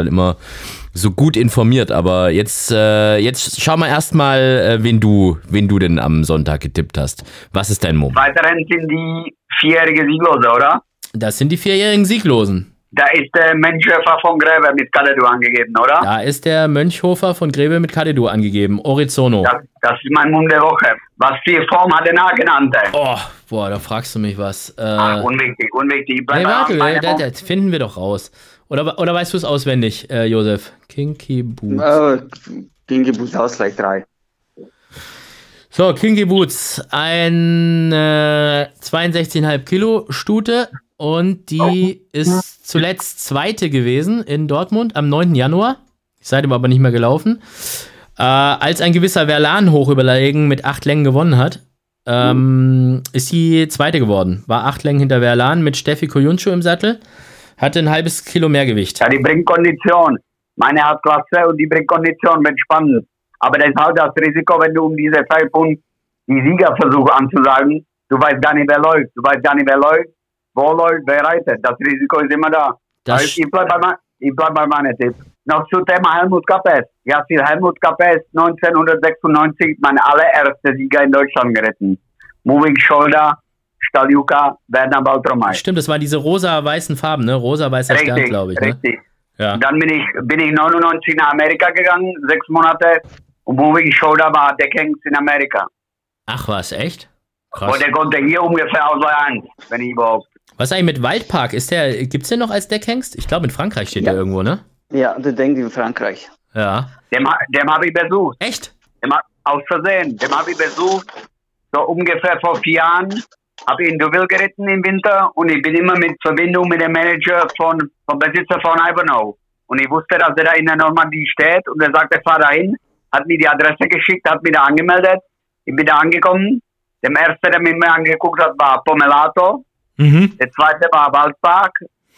Kleingroßstall immer so gut informiert. Aber jetzt, äh, jetzt schau mal erstmal, äh, wen du, wen du denn am Sonntag getippt hast. Was ist dein Mumm? Weiterhin sind die vierjährige Sieglose, oder? Das sind die vierjährigen Sieglosen. Da ist der Mönchhofer von Gräbe mit Kadedu angegeben, oder? Da ist der Mönchhofer von Gräbe mit Kadedu angegeben. Orizono. Das, das ist mein Mumm der Woche. Was für Form hat er nachgenannt? ey? Oh, boah, da fragst du mich was. Äh, Ach, unwichtig, unwichtig. Bleib nee, warte, Mumm. das finden wir doch raus. Oder, oder weißt du es auswendig, äh, Josef? Kinky Boots. Äh, Kinky Boots Ausgleich 3. So, Kinky Boots, ein äh, 62,5 Kilo Stute und die ist zuletzt zweite gewesen in Dortmund am 9. Januar. Seite war aber nicht mehr gelaufen. Äh, als ein gewisser Verlan hochüberlegen mit acht Längen gewonnen hat, ähm, ist sie zweite geworden. War acht Längen hinter Verlan mit Steffi Koyuncu im Sattel. Hatte ein halbes Kilo mehr Gewicht. Ja, die bringt Kondition. Meine hat Klasse und die bringt Kondition, wird spannend. Aber das ist halt das Risiko, wenn du um diese Zeitpunkt die Siegerversuche anzusagen, du weißt gar nicht, wer läuft. Du weißt gar nicht, wer läuft, wer reitet. Das Risiko ist immer da. Das Also ich bleibe bei, mein, ich bleib bei meinem Tipp. Noch zu Thema Helmut Kappes. Ja, für Helmut Kappes 1996 mein allererster Sieger in Deutschland geritten. Moving Shoulder, Staljuka, Werner Baltromay. Stimmt, das waren diese rosa-weißen Farben, ne? Rosa-weißer Stern, glaube ich. Ne? richtig. Ja. Dann bin ich, bin ich 99 nach Amerika gegangen, sechs Monate. Und Moving Shoulder war Deckhengst in Amerika. Ach was, echt? Krass. Und der konnte hier ungefähr aus bei 1, wenn ich überhaupt. Was eigentlich mit Waldpark? Ist der, gibt's den noch als Deckhengst? Ich glaube, in Frankreich steht Ja. der irgendwo, ne? Ja, der denkt in Frankreich. Ja. Dem, dem habe ich besucht. Echt? Dem, aus Versehen. Dem habe ich besucht. So ungefähr vor vier Jahren. Habe ich in Deauville geritten im Winter. Und ich bin immer mit Verbindung mit dem Manager von, vom Besitzer von Ivanhoe. Und ich wusste, dass er da in der Normandie steht. Und er sagte, fahr dahin. Hat mir die Adresse geschickt, hat mich da angemeldet. Ich bin da angekommen. Der erste, der mit mir angeguckt hat, war Pomelato. Mhm. Der zweite war Waldpark.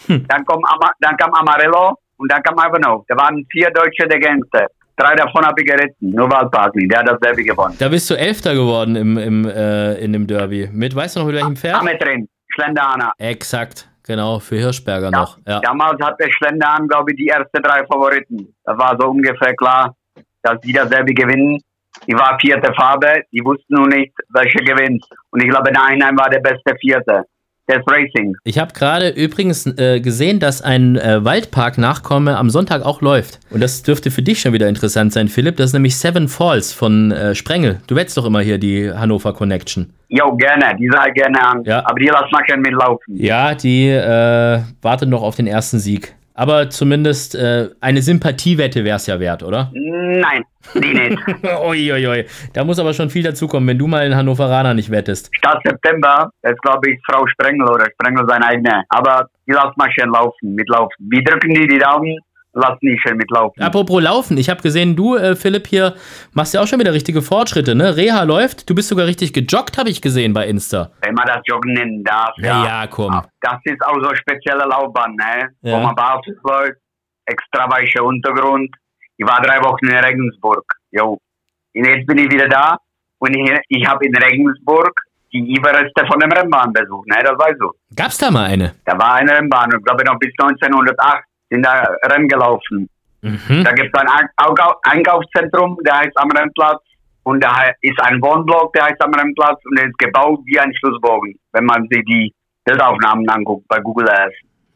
Dann, kam dann kam Amarillo und dann kam Ivanhoe. Da waren vier Deutsche der Gangster. Drei davon habe ich geritten. Nur Waldpark nicht. Der hat das Derby gewonnen. Da bist du Elfter geworden im, im, äh, in dem Derby. Mit, weißt du noch, mit welchem Pferd? Name drin. Schlendana. Exakt, genau, für Hirschberger noch. Ja. Damals hatte Schlendan, glaube ich, die ersten drei Favoriten. Da war so ungefähr klar, dass die das Derby gewinnen. Die war vierte Farbe. Die wussten nur nicht, welche gewinnt. Und ich glaube, der Einheim war der beste Vierte. Des Racing. Ich habe gerade übrigens äh, gesehen, dass ein äh, Waldpark-Nachkomme am Sonntag auch läuft. Und das dürfte für dich schon wieder interessant sein, Philipp. Das ist nämlich Seven Falls von äh, Sprengel. Du wettest doch immer hier die Hannover Connection. Jo, gerne, die sah ich gerne an. Ja. Aber die lass mal gerne mitlaufen. Ja, die äh, wartet noch auf den ersten Sieg. Aber zumindest äh, eine Sympathiewette wäre es ja wert, oder? Nein, die nicht. Uiuiui. Ui. Da muss aber schon viel dazukommen, wenn du mal in Hannoveraner nicht wettest. Statt September ist, glaube ich, Frau Sprengel oder Sprengel sein eigener. Aber die lass mal schön laufen, mitlaufen. Wir drücken die die Daumen, lassen die schön mitlaufen. Apropos Laufen, ich habe gesehen, du, äh, Philipp, hier machst ja auch schon wieder richtige Fortschritte, ne? Reha läuft, du bist sogar richtig gejoggt, habe ich gesehen bei Insta. Wenn man das Joggen nennen darf. Ja, ja, komm. Das ist auch so eine spezielle Laufbahn, ne? Ja. Wo man barfuß läuft, extra weicher Untergrund. Ich war drei Wochen in Regensburg. Jo. Und jetzt bin ich wieder da und ich, ich habe in Regensburg die Überreste von dem Rennbahn besucht, ne? Das weißt du. Gab's da mal eine? Da war eine Rennbahn ich glaube noch bis 1908 sind da Rennen gelaufen. Mhm. Da gibt es ein Einkau- Einkaufszentrum, der heißt am Rennplatz. Und da ist ein Wohnblock, der heißt am Rennplatz. Und der ist gebaut wie ein Schlussbogen, wenn man sich die Bildaufnahmen anguckt bei Google Earth.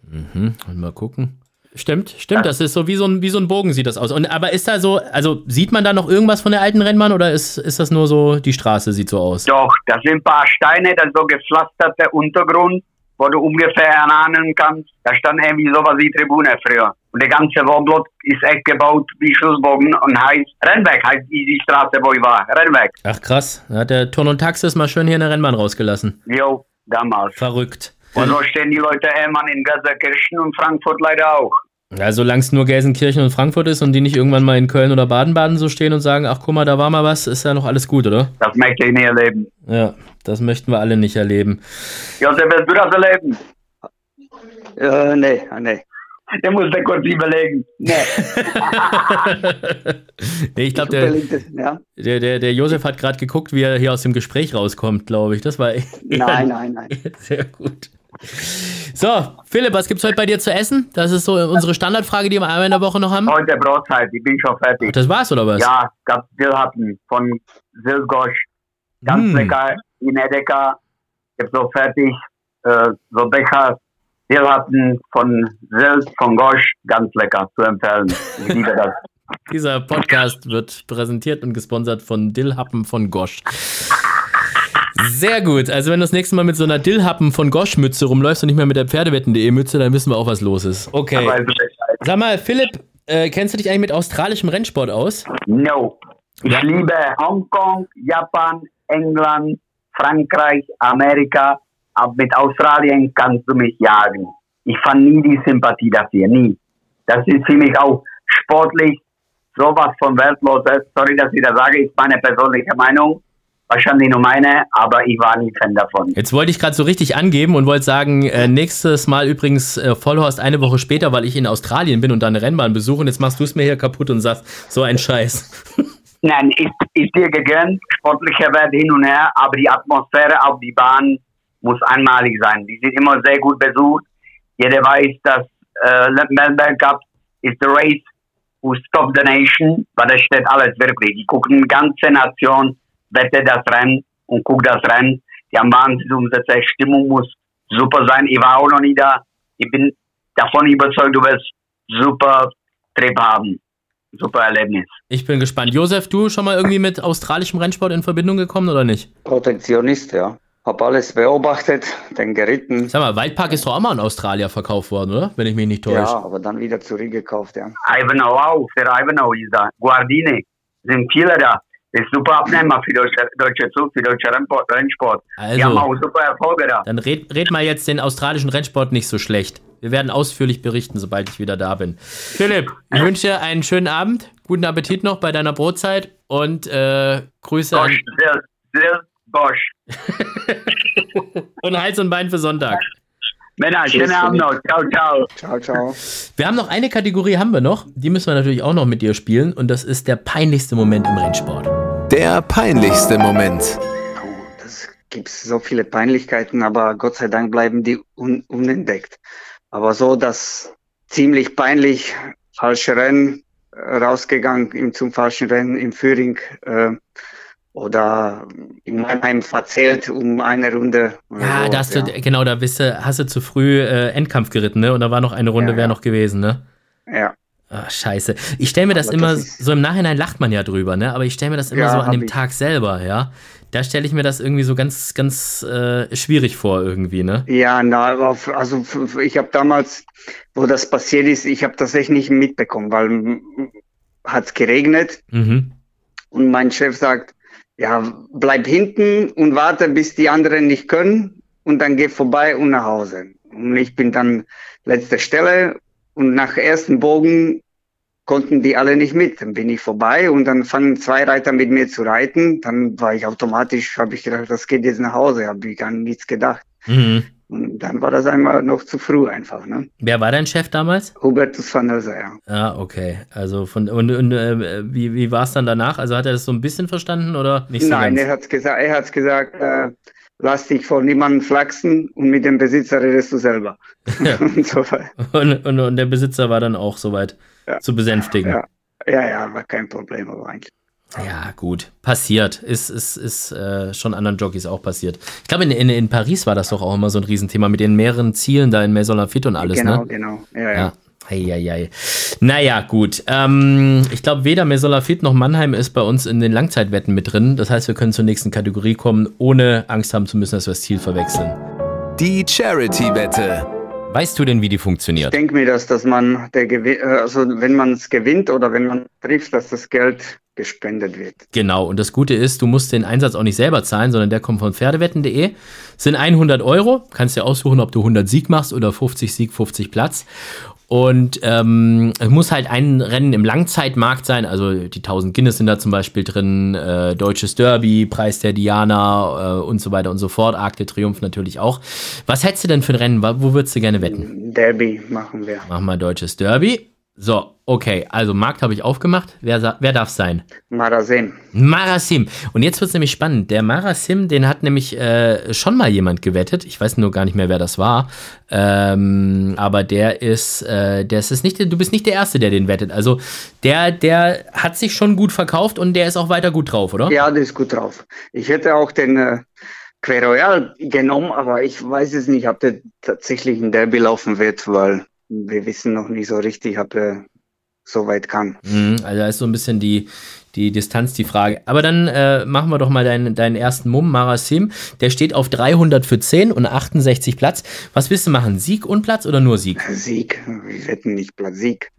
Mhm. Und mal gucken. Stimmt, stimmt, das ist so wie so ein, wie so ein Bogen sieht das aus. Und, aber ist da so, also sieht man da noch irgendwas von der alten Rennbahn oder ist, ist das nur so, die Straße sieht so aus? Doch, das sind ein paar Steine, das ist so gepflasterte Untergrund, wo du ungefähr erahnen kannst. Da stand irgendwie sowas wie Tribune früher. Und der ganze Wohnblock ist echt gebaut wie Schlussbogen und heißt Rennweg, heißt die, Straße, wo ich war. Rennweg. Ach krass, da hat der Turn und Taxis mal schön hier eine Rennbahn rausgelassen. Jo, damals. Verrückt. Und so stehen die Leute immer in Gelsenkirchen und Frankfurt leider auch. Ja, solange es nur Gelsenkirchen und Frankfurt ist und die nicht irgendwann mal in Köln oder Baden-Baden so stehen und sagen, ach guck mal, da war mal was, ist ja noch alles gut, oder? Das möchte ich nie erleben. Ja, das möchten wir alle nicht erleben. Josef, willst du das erleben? Äh, nee, nee. Der muss da kurz überlegen. Nee. nee, ich glaube, der, es, ja? der, der, der Josef hat gerade geguckt, wie er hier aus dem Gespräch rauskommt, glaube ich. Das war Nein, nein, nein. sehr gut. So, Philipp, was gibt's heute bei dir zu essen? Das ist so unsere Standardfrage, die wir einmal in der Woche noch haben. Heute Brotzeit, ich bin schon fertig. Das war's, oder was? Ja, gab Dillhappen von Silgosch. Ganz Mm. lecker in Edeka. Gibt so fertig. Äh, so Becher Dillhappen von Silt, von Gosch. Ganz lecker zu empfehlen. Ich liebe das. Dieser Podcast wird präsentiert und gesponsert von Dillhappen von Gosch. Sehr gut. Also wenn du das nächste Mal mit so einer Dillhappen von Gosch Mütze rumläufst und nicht mehr mit der Pferdewetten.de Mütze, dann wissen wir auch, was los ist. Okay. Bescheid. Sag mal, Philipp, äh, kennst du dich eigentlich mit australischem Rennsport aus? No. Ich Ja. liebe Hongkong, Japan, England, Frankreich, Amerika. Aber mit Australien kannst du mich jagen. Ich fand nie die Sympathie dafür, nie. Das ist für mich auch sportlich sowas von wertloses. Sorry, dass ich das sage, ist meine persönliche Meinung. Wahrscheinlich nur meine, aber ich war nie Fan davon. Jetzt wollte ich gerade so richtig angeben und wollte sagen, äh, nächstes Mal übrigens äh, Vollhorst eine Woche später, weil ich in Australien bin und da eine Rennbahn besuche und jetzt machst du es mir hier kaputt und sagst, so ein Scheiß. Nein, ist, ist dir gegönnt. Sportlicher Wert hin und her, aber die Atmosphäre auf die Bahn muss einmalig sein. Die sind immer sehr gut besucht. Jeder weiß, dass äh, Melbourne Cup ist the race who stop the nation, weil das steht alles wirklich. Die gucken die ganze Nation, wette das Rennen und guckt das Rennen. Die haben Wahnsinnsumsätze, Stimmung muss super sein. Ich war auch noch nie da. Ich bin davon überzeugt, du wirst super Trip haben. Super Erlebnis. Ich bin gespannt. Josef, du schon mal irgendwie mit australischem Rennsport in Verbindung gekommen oder nicht? Protektionist, ja. Hab alles beobachtet, den geritten. Sag mal, Waldpark ist doch auch mal in Australien verkauft worden, oder? Wenn ich mich nicht täusche. Ja, aber dann wieder zurückgekauft, ja. Ivanhoe auch, für Ivanhoe ist da. Guardini, sind viele da. Ist super Abnehmer für deutsche, deutsche Zug, für deutsche Rennsport. Rennsport. Die haben Also, auch super Erfolge da. dann red, red mal jetzt den australischen Rennsport nicht so schlecht. Wir werden ausführlich berichten, sobald ich wieder da bin. Philipp, ich wünsche dir einen schönen Abend, guten Appetit noch bei deiner Brotzeit und äh, Grüße an, Bosch, sehr, sehr Bosch. und Hals und Bein für Sonntag. Männer, schönen Abend noch. Ciao, ciao. Ciao, ciao. Wir haben noch eine Kategorie, haben wir noch. Die müssen wir natürlich auch noch mit dir spielen und das ist der peinlichste Moment im Rennsport. Der peinlichste Moment. Puh, Das gibt's so viele Peinlichkeiten, aber Gott sei Dank bleiben die un unentdeckt. Aber so, dass ziemlich peinlich, falsche Rennen äh, rausgegangen im, zum falschen Rennen im Führing. Äh, oder in Mannheim verzählt um eine Runde. Ja, so, da hast ja. du, genau, da bist du, hast du zu früh äh, Endkampf geritten, ne? Und da war noch eine Runde, ja, wäre ja. noch gewesen, ne? Ja. Ach, scheiße. Ich stelle mir das Aber immer, das so im Nachhinein lacht man ja drüber, ne? Aber ich stelle mir das immer so an dem. Tag selber, ja? Da stelle ich mir das irgendwie so ganz, ganz äh, schwierig vor, irgendwie, ne? Ja, na, also ich habe damals, wo das passiert ist, ich habe das echt nicht mitbekommen, weil hat es geregnet mhm. und mein Chef sagt, ja, bleib hinten und warte, bis die anderen nicht können und dann geh vorbei und nach Hause. Und ich bin dann letzte Stelle und nach ersten Bogen konnten die alle nicht mit. Dann bin ich vorbei und dann fangen zwei Reiter mit mir zu reiten. Dann war ich automatisch, habe ich gedacht, das geht jetzt nach Hause, habe ich gar nichts gedacht. Mhm. Und dann war das einmal noch zu früh einfach. Ne? Wer war dein Chef damals? Hubertus van der ja. Ah, okay. Also von und, und äh, wie, wie war es dann danach? Also hat er das so ein bisschen verstanden oder nicht so Nein, ganz? er hat gesagt, er hat gesagt, äh, lass dich vor niemandem flachsen und mit dem Besitzer redest du selber. Ja. und, so und, und, und, der Besitzer war dann auch soweit ja. zu besänftigen. Ja. ja, ja, war kein Problem aber eigentlich. Ja, gut. Passiert. Ist, ist, ist äh, schon anderen Jockeys auch passiert. Ich glaube, in, in, in Paris war das doch auch immer so ein Riesenthema mit den mehreren Zielen da in Maison Lafitte und alles, genau, ne? Genau, genau. Ja, ja. Eieiei. Naja, gut. Ähm, ich glaube, weder Maison Lafitte noch Mannheim ist bei uns in den Langzeitwetten mit drin. Das heißt, wir können zur nächsten Kategorie kommen, ohne Angst haben zu müssen, dass wir das Ziel verwechseln. Die Charity-Wette. Weißt du denn, wie die funktioniert? Ich denke mir, dass, dass man, der Gewin also wenn man es gewinnt oder wenn man trifft, dass das Geld gespendet wird. Genau, und das Gute ist, du musst den Einsatz auch nicht selber zahlen, sondern der kommt von Pferdewetten.de. Sind 100 Euro, kannst dir aussuchen, ob du 100 Sieg machst oder 50 Sieg, 50 Platz. Und ähm, es muss halt ein Rennen im Langzeitmarkt sein, also die 1000 Guinness sind da zum Beispiel drin, äh, Deutsches Derby, Preis der Diana äh, und so weiter und so fort, Arc de Triumph natürlich auch. Was hättest du denn für ein Rennen? Wo würdest du gerne wetten? Derby machen wir. Machen wir Deutsches Derby. So, okay, also Markt habe ich aufgemacht. Wer, wer darf sein? Marasim. Marasim. Und jetzt wird es nämlich spannend. Der Marasim, den hat nämlich äh, schon mal jemand gewettet. Ich weiß nur gar nicht mehr, wer das war. Ähm, aber der ist, äh, der ist nicht, du bist nicht der Erste, der den wettet. Also der, der hat sich schon gut verkauft und der ist auch weiter gut drauf, oder? Ja, der ist gut drauf. Ich hätte auch den äh, Queroyal genommen, aber ich weiß es nicht, ob der tatsächlich in Derby laufen wird, weil wir wissen noch nicht so richtig, ob er so weit kann. Mhm, also da ist so ein bisschen die, die Distanz die Frage. Aber dann äh, machen wir doch mal deinen, deinen ersten Mumm, Marasim. Der steht auf 300 für 10 und 68 Platz. Was willst du machen? Sieg und Platz oder nur Sieg? Sieg. Wir wetten nicht Platz. Sieg.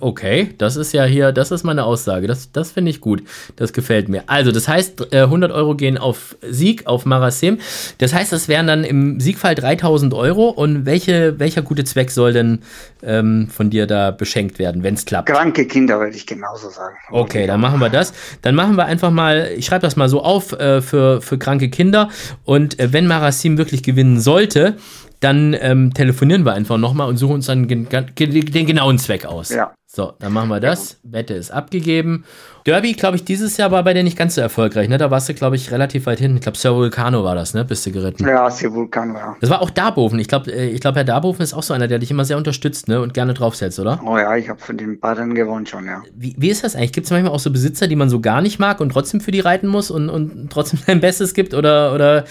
Okay, das ist ja hier, das ist meine Aussage. Das, das finde ich gut. Das gefällt mir. Also, das heißt, 100 äh, Euro gehen auf Sieg, auf Marasim. Das heißt, das wären dann im Siegfall 3000 Euro. Und welche, welcher gute Zweck soll denn ähm, von dir da beschenkt werden, wenn es klappt? Kranke Kinder, würde ich genauso sagen. Okay, dann machen wir das. Dann machen wir einfach mal, ich schreibe das mal so auf äh, für, für kranke Kinder. Und äh, wenn Marasim wirklich gewinnen sollte, dann ähm, telefonieren wir einfach nochmal und suchen uns dann den, den genauen Zweck aus. Ja. So, dann machen wir das. Ja. Wette ist abgegeben. Derby, glaube ich, dieses Jahr war bei dir nicht ganz so erfolgreich, ne? Da warst du, glaube ich, relativ weit hinten. Ich glaube, Sir Vulcano war das, ne? Bist du geritten. Ja, Sir Vulcano, ja. Das war auch Darboven. Ich glaube, äh, ich glaub, Herr Darboven ist auch so einer, der dich immer sehr unterstützt, ne? Und gerne draufsetzt, oder? Oh ja, ich habe für den Rennen gewonnen schon, ja. Wie, wie ist das eigentlich? Gibt es manchmal auch so Besitzer, die man so gar nicht mag und trotzdem für die reiten muss und, und trotzdem sein Bestes gibt? Oder, oder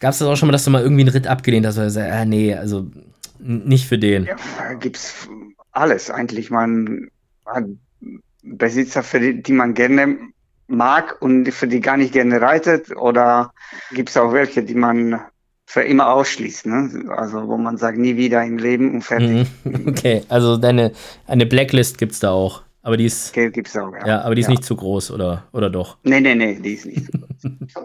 gab es das auch schon mal, dass du mal irgendwie einen Ritt abgelehnt hast? Oder sagst, ah, nee, also nicht für den. Ja, gibt's alles eigentlich. Man Besitzer, für die, die man gerne mag und für die gar nicht gerne reitet? Oder gibt es auch welche, die man für immer ausschließt, ne? Also wo man sagt, nie wieder im Leben und fertig. Mhm. Okay, also deine eine Blacklist gibt es da auch. Aber die ist. Geld gibt's auch, ja. Ja, aber die ist ja. nicht zu groß, oder, oder doch? Nee, nee, nee, die ist nicht zu groß.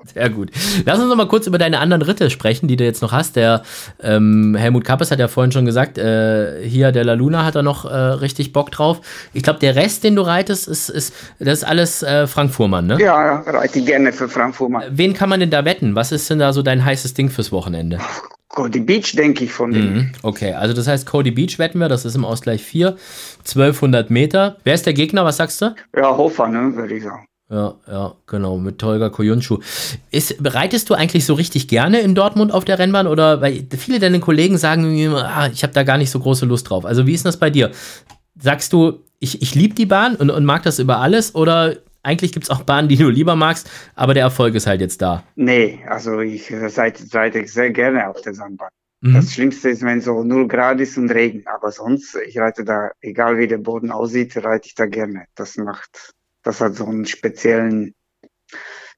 Sehr gut. Lass uns noch mal kurz über deine anderen Ritte sprechen, die du jetzt noch hast. Der ähm, Helmut Kappes hat ja vorhin schon gesagt, äh, hier der La Luna hat da noch äh, richtig Bock drauf. Ich glaube, der Rest, den du reitest, ist, ist das ist alles äh, Frank Fuhrmann, ne? Ja, reite gerne für Frank Fuhrmann. Wen kann man denn da wetten? Was ist denn da so dein heißes Ding fürs Wochenende? Cody Beach, denke ich von dem. Mhm, okay, also das heißt, Cody Beach wetten wir, das ist im Ausgleich 4, 1200 Meter. Wer ist der Gegner, was sagst du? Ja, Hofer, ne, würde ich sagen. Ja, ja, genau, mit Tolga Koyunshu. Ist, reitest du eigentlich so richtig gerne in Dortmund auf der Rennbahn oder weil viele deine Kollegen sagen mir, ah, ich habe da gar nicht so große Lust drauf. Also wie ist das bei dir? Sagst du, ich, ich liebe die Bahn und, und mag das über alles oder eigentlich gibt es auch Bahnen, die du lieber magst, aber der Erfolg ist halt jetzt da. Nee, also ich reite, reite sehr gerne auf der Sandbahn. Mhm. Das Schlimmste ist, wenn so 0 Grad ist und Regen. Aber sonst, ich reite da, egal wie der Boden aussieht, reite ich da gerne. Das macht, das hat so einen speziellen,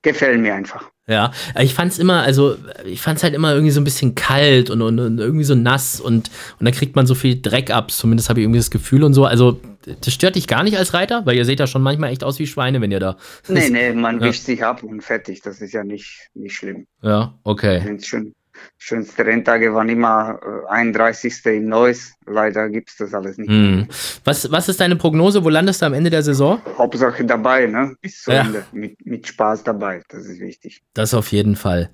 gefällt mir einfach. Ja, ich fand's immer, also ich fand's halt immer irgendwie so ein bisschen kalt und, und, und irgendwie so nass und, und dann kriegt man so viel Dreck ab, zumindest habe ich irgendwie das Gefühl und so. Also, das stört dich gar nicht als Reiter, weil ihr seht ja schon manchmal echt aus wie Schweine, wenn ihr da. Nee, nee, man ja. wischt sich ab und fertig. Das ist ja nicht, nicht schlimm. Ja, okay. Schönste Renntage waren immer äh, 31. im Neues. Leider gibt es das alles nicht. Hm. Was, was ist deine Prognose? Wo landest du am Ende der Saison? Hauptsache dabei, ne? Bis zum ja. Ende. Mit, mit Spaß dabei. Das ist wichtig. Das auf jeden Fall.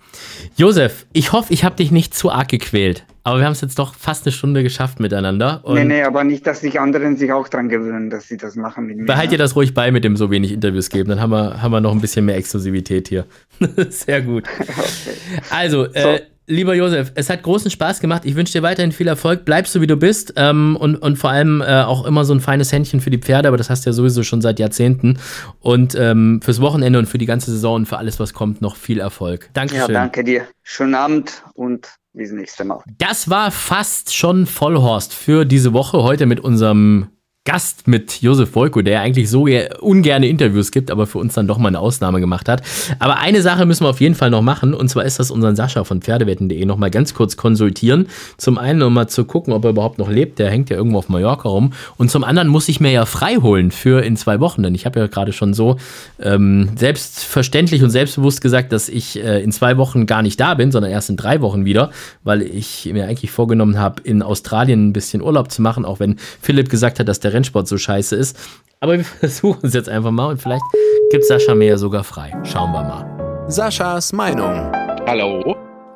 Josef, ich hoffe, ich habe dich nicht zu arg gequält. Aber wir haben es jetzt doch fast eine Stunde geschafft miteinander. Und nee, nee, aber nicht, dass sich anderen sich auch dran gewöhnen, dass sie das machen mit mir. Behalt ihr das ruhig bei mit dem so wenig Interviews geben, dann haben wir, haben wir noch ein bisschen mehr Exklusivität hier. Sehr gut. Okay. Also, so. äh, Lieber Josef, es hat großen Spaß gemacht. Ich wünsche dir weiterhin viel Erfolg. Bleibst so, wie du bist. Ähm, und, und vor allem äh, auch immer so ein feines Händchen für die Pferde, aber das hast du ja sowieso schon seit Jahrzehnten. Und ähm, fürs Wochenende und für die ganze Saison und für alles, was kommt, noch viel Erfolg. Dankeschön. Ja, danke dir. Schönen Abend und bis nächste Mal. Das war fast schon Vollhorst für diese Woche. Heute mit unserem Gast mit Josef Wolko, der eigentlich so ungerne Interviews gibt, aber für uns dann doch mal eine Ausnahme gemacht hat. Aber eine Sache müssen wir auf jeden Fall noch machen, und zwar ist das unseren Sascha von Pferdewetten.de noch mal ganz kurz konsultieren. Zum einen, um mal zu gucken, ob er überhaupt noch lebt, der hängt ja irgendwo auf Mallorca rum. Und zum anderen muss ich mir ja frei holen für in zwei Wochen, denn ich habe ja gerade schon so ähm, selbstverständlich und selbstbewusst gesagt, dass ich äh, in zwei Wochen gar nicht da bin, sondern erst in drei Wochen wieder, weil ich mir eigentlich vorgenommen habe, in Australien ein bisschen Urlaub zu machen, auch wenn Philipp gesagt hat, dass der Rennsport so scheiße ist. Aber wir versuchen es jetzt einfach mal und vielleicht gibt Sascha mir ja sogar frei. Schauen wir mal. Saschas Meinung. Hallo.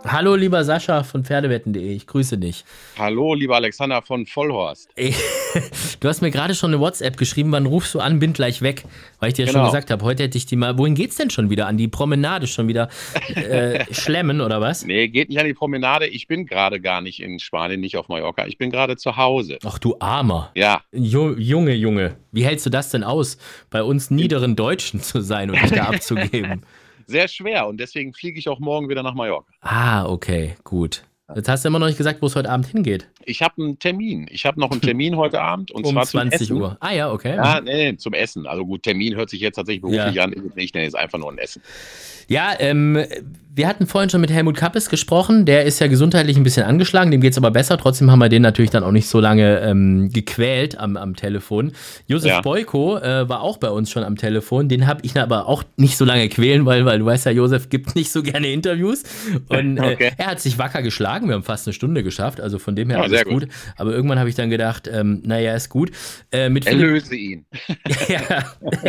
Hallo, lieber Sascha von Pferdewetten.de, ich grüße dich. Hallo, lieber Alexander von Vollhorst. Ey, du hast mir gerade schon eine WhatsApp geschrieben, wann rufst du an, bin gleich weg, weil ich dir ja genau. schon gesagt habe, heute hätte ich die mal, wohin geht's denn schon wieder? An die Promenade schon wieder äh, schlemmen oder was? Nee, geht nicht an die Promenade, ich bin gerade gar nicht in Spanien, nicht auf Mallorca, ich bin gerade zu Hause. Ach du Armer. Ja. Jo, Junge, Junge, wie hältst du das denn aus, bei uns niederen Deutschen zu sein und dich da abzugeben? sehr schwer und deswegen fliege ich auch morgen wieder nach Mallorca. Ah, okay, gut. Jetzt hast du immer noch nicht gesagt, wo es heute Abend hingeht. Ich habe einen Termin. Ich habe noch einen Termin heute Abend und um zwar 20 Uhr. Ah ja, okay. Ja, nee, nee, zum Essen. Also gut, Termin hört sich jetzt tatsächlich beruflich ja. an. Ich nenne es einfach nur ein Essen. Ja, ähm, wir hatten vorhin schon mit Helmut Kappes gesprochen. Der ist ja gesundheitlich ein bisschen angeschlagen, dem geht es aber besser. Trotzdem haben wir den natürlich dann auch nicht so lange ähm, gequält am, am Telefon. Josef ja. Boyko äh, war auch bei uns schon am Telefon. Den habe ich aber auch nicht so lange quälen, weil, weil du weißt ja, Josef gibt nicht so gerne Interviews. Und äh, okay. er hat sich wacker geschlagen. Wir haben fast eine Stunde geschafft. Also von dem her ja, alles gut. gut. Aber irgendwann habe ich dann gedacht, ähm, naja, ist gut. Äh, mit Erlöse ihn. ja,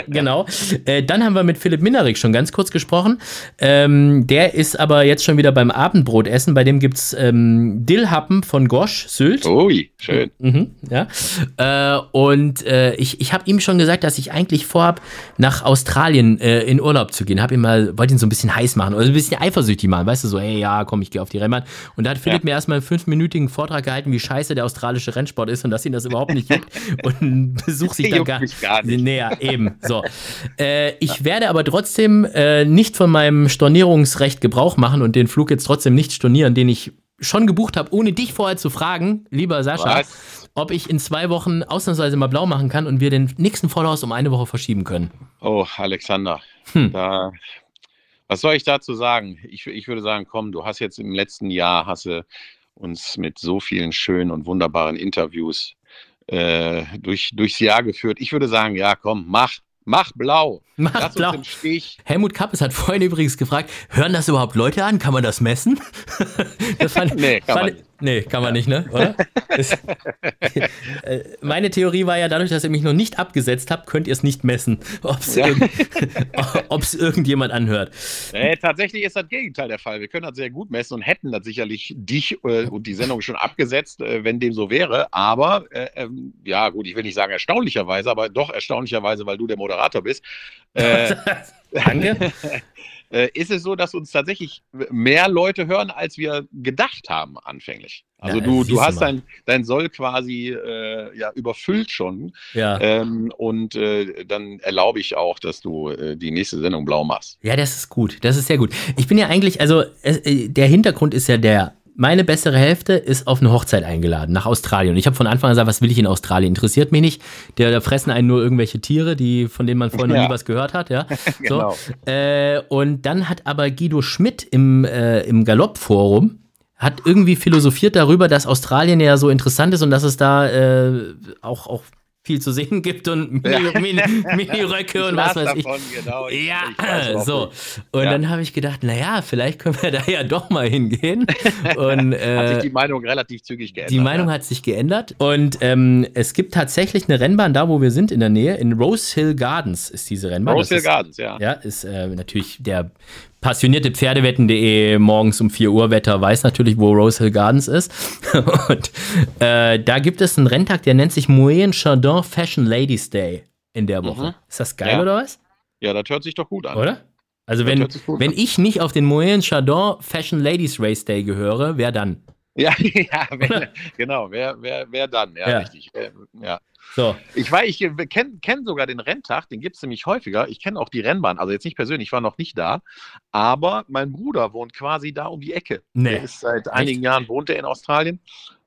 genau. Äh, dann haben wir mit Philipp Minnerik schon ganz kurz gesprochen. Ähm, der ist aber jetzt schon wieder beim Abendbrotessen. Bei dem gibt es ähm, Dillhappen von Gosch, Sylt. Ui, schön. Mhm, ja. Äh, und äh, ich, ich habe ihm schon gesagt, dass ich eigentlich vorhab, nach Australien äh, in Urlaub zu gehen. Hab ihn mal, wollte ihn so ein bisschen heiß machen oder ein bisschen eifersüchtig machen. Weißt du, so, hey, ja, komm, ich gehe auf die Rennbahn. Und da hat Philipp ja. mir erstmal einen fünfminütigen Vortrag gehalten, wie scheiße der australische Rennsport ist und dass ihn das überhaupt nicht juckt. und besucht sich dann gar, gar nicht. Näher, eben. So. Äh, ich werde aber trotzdem äh, nicht von meinem Stornierungsrecht Gebrauch machen und den Flug jetzt trotzdem nicht stornieren, den ich schon gebucht habe, ohne dich vorher zu fragen, lieber Sascha, Was? ob ich in zwei Wochen ausnahmsweise mal blau machen kann und wir den nächsten Vollhaus um eine Woche verschieben können. Oh, Alexander, hm. da, was soll ich dazu sagen? Ich, ich würde sagen, komm, du hast jetzt im letzten Jahr hast du uns mit so vielen schönen und wunderbaren Interviews äh, durch, durchs Jahr geführt. Ich würde sagen, ja, komm, mach, Mach blau. Mach Lass blau. Helmut Kappes hat vorhin übrigens gefragt, hören das überhaupt Leute an? Kann man das messen? das fand, nee, kann fand, man Nee, kann man nicht, ne? Oder? Äh, meine Theorie war ja, dadurch, dass ihr mich noch nicht abgesetzt habt, könnt ihr es nicht messen, ob es ja. irgend, irgendjemand anhört. Nee, tatsächlich ist das Gegenteil der Fall. Wir können das sehr gut messen und hätten das sicherlich dich äh, und die Sendung schon abgesetzt, äh, wenn dem so wäre. Aber, äh, ähm, ja, gut, ich will nicht sagen erstaunlicherweise, aber doch erstaunlicherweise, weil du der Moderator bist. Äh, Danke. Äh, ist es so, dass uns tatsächlich mehr Leute hören, als wir gedacht haben anfänglich. Also ja, du, du hast dein, dein Soll quasi äh, ja, überfüllt schon. Ja. Ähm, und äh, dann erlaube ich auch, dass du äh, die nächste Sendung blau machst. Ja, das ist gut. Das ist sehr gut. Ich bin ja eigentlich, also äh, der Hintergrund ist ja der, meine bessere Hälfte ist auf eine Hochzeit eingeladen nach Australien. Und ich habe von Anfang an gesagt, was will ich in Australien? Interessiert mich nicht. Der, da fressen einen nur irgendwelche Tiere, die, von denen man vorher ja. noch nie was gehört hat. Ja? genau. So. Äh, und dann hat aber Guido Schmidt im, äh, im Galopp-Forum hat irgendwie philosophiert darüber, dass Australien ja so interessant ist und dass es da äh, auch, auch viel zu sehen gibt und Mini-Röcke Mini, Mini und was weiß ich. Davon, genau. Ich ja, ich so. Und ja. dann habe ich gedacht, naja, vielleicht können wir da ja doch mal hingehen. Und, äh, hat sich die Meinung relativ zügig geändert. Die Meinung ja. hat sich geändert. Und ähm, es gibt tatsächlich eine Rennbahn da, wo wir sind, in der Nähe. In Rose Hill Gardens ist diese Rennbahn. Rose Hill ist, Gardens, ja. Ja, ist äh, natürlich der passionierte Pferdewetten.de morgens um 4 Uhr Wetter weiß natürlich, wo Rose Hill Gardens ist. Und äh, da gibt es einen Renntag, der nennt sich Moyen Chardon Fashion Ladies Day in der Woche. Mhm. Ist das geil ja. oder was? Ja, das hört sich doch gut an. Oder? Also wenn, wenn ich nicht auf den Moyen Chardon Fashion Ladies Race Day gehöre, wer dann? Ja, ja wer, genau, wer, wer, wer dann? Ja, ja. richtig. Ja. So. Ich weiß, ich kenne kenn sogar den Renntag, den gibt es nämlich häufiger. Ich kenne auch die Rennbahn, also jetzt nicht persönlich, ich war noch nicht da, aber mein Bruder wohnt quasi da um die Ecke. Nee. Der ist seit Echt? einigen Jahren wohnt er in Australien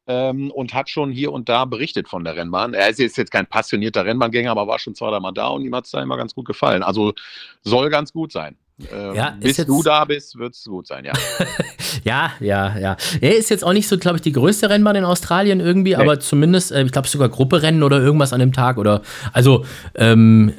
ähm, und hat schon hier und da berichtet von der Rennbahn. Er ist jetzt kein passionierter Rennbahngänger, aber war schon zwei, dreimal da und ihm hat es da immer ganz gut gefallen. Also soll ganz gut sein. Ähm, ja, bis du da bist, wird es gut sein, ja. ja, ja, ja. Er ist jetzt auch nicht so, glaube ich, die größte Rennbahn in Australien irgendwie, nee. aber zumindest, äh, ich glaube, sogar Grupperennen oder irgendwas an dem Tag oder, also, ähm,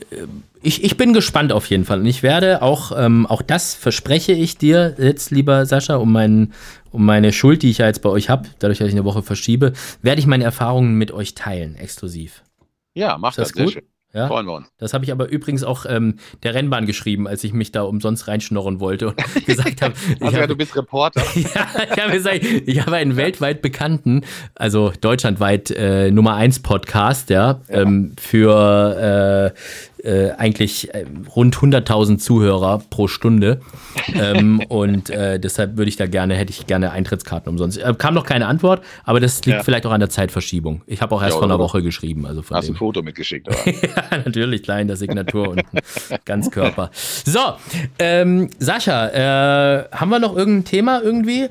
ich, ich bin gespannt auf jeden Fall. Und ich werde auch, ähm, auch das verspreche ich dir jetzt, lieber Sascha, um, meinen, um meine Schuld, die ich ja jetzt bei euch habe, dadurch, dass ich eine Woche verschiebe, werde ich meine Erfahrungen mit euch teilen, exklusiv. Ja, mach das, das gut. Schön. Ja? Freuen wir uns. Das habe ich aber übrigens auch ähm, der Rennbahn geschrieben, als ich mich da umsonst reinschnorren wollte und gesagt habe. also, hab, ja, du bist Reporter. ja, ich habe gesagt, ich habe einen weltweit bekannten, also deutschlandweit äh, Nummer 1 Podcast, ja, ja. Ähm, für äh, äh, eigentlich äh, rund 100.000 Zuhörer pro Stunde. ähm, und äh, deshalb würde ich da gerne, hätte ich gerne Eintrittskarten umsonst. Äh, kam noch keine Antwort, aber das liegt ja. vielleicht auch an der Zeitverschiebung. Ich habe auch erst ja, vor einer Woche geschrieben. Also Hast du ein Foto mitgeschickt, ja, natürlich, klein, der Signatur und Ganzkörper. So, ähm, Sascha, äh, haben wir noch irgendein Thema irgendwie?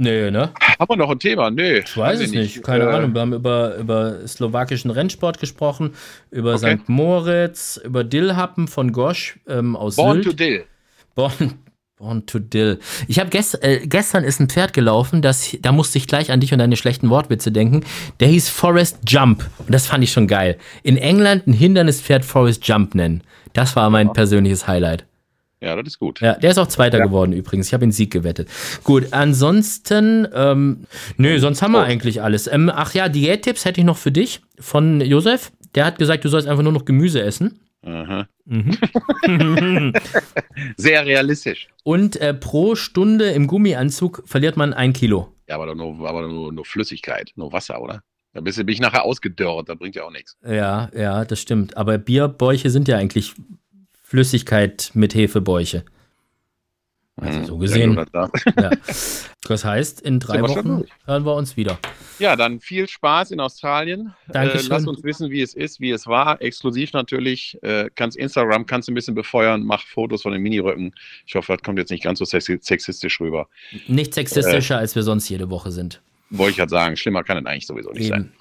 Nee, ne? Haben wir noch ein Thema? Nee. Ich weiß es nicht. nicht. Keine äh, Ahnung. Wir haben über, über slowakischen Rennsport gesprochen, über okay. St. Moritz, über Dillhappen von Gosch ähm, aus Born Sylt. to Dill. Born, Born to Dill. Ich habe gest, äh, gestern ist ein Pferd gelaufen, das, da musste ich gleich an dich und deine schlechten Wortwitze denken. Der hieß Forest Jump. Und das fand ich schon geil. In England ein Hindernispferd Forest Jump nennen. Das war mein ja. persönliches Highlight. Ja, das ist gut. Ja, der ist auch Zweiter ja. geworden übrigens. Ich habe ihn Sieg gewettet. Gut, ansonsten, ähm, nö, sonst haben wir oh. eigentlich alles. Ähm, ach ja, Diättipps hätte ich noch für dich von Josef. Der hat gesagt, du sollst einfach nur noch Gemüse essen. Aha. Mhm. Sehr realistisch. Und äh, pro Stunde im Gummianzug verliert man ein Kilo. Ja, aber nur, aber nur, nur Flüssigkeit, nur Wasser, oder? Da bist du, bin ich nachher ausgedörrt, da bringt ja auch nichts. Ja, ja, das stimmt. Aber Bierbäuche sind ja eigentlich Flüssigkeit mit Hefebäuche. Also so gesehen. Ja. Das heißt, in drei Wochen hören wir uns wieder. Ja, dann viel Spaß in Australien. Dankeschön. Äh, lass uns wissen, wie es ist, wie es war. Exklusiv natürlich. Äh, kannst Instagram kannst ein bisschen befeuern, mach Fotos von den Miniröcken. Ich hoffe, das kommt jetzt nicht ganz so sexistisch rüber. Nicht sexistischer, äh, als wir sonst jede Woche sind. Wollte ich gerade sagen, schlimmer kann es eigentlich sowieso nicht Eben. sein.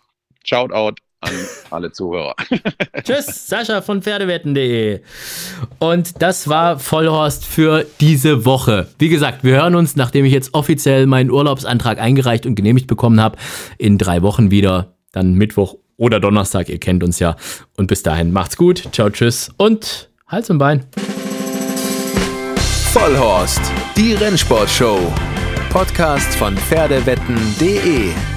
Shoutout an alle Zuhörer. Tschüss, Sascha von Pferdewetten.de. Und das war Vollhorst für diese Woche. Wie gesagt, wir hören uns, nachdem ich jetzt offiziell meinen Urlaubsantrag eingereicht und genehmigt bekommen habe, in drei Wochen wieder. Dann Mittwoch oder Donnerstag, ihr kennt uns ja. Und bis dahin, macht's gut. Ciao, tschüss und Hals und Bein. Vollhorst, die Rennsportshow. Podcast von Pferdewetten.de.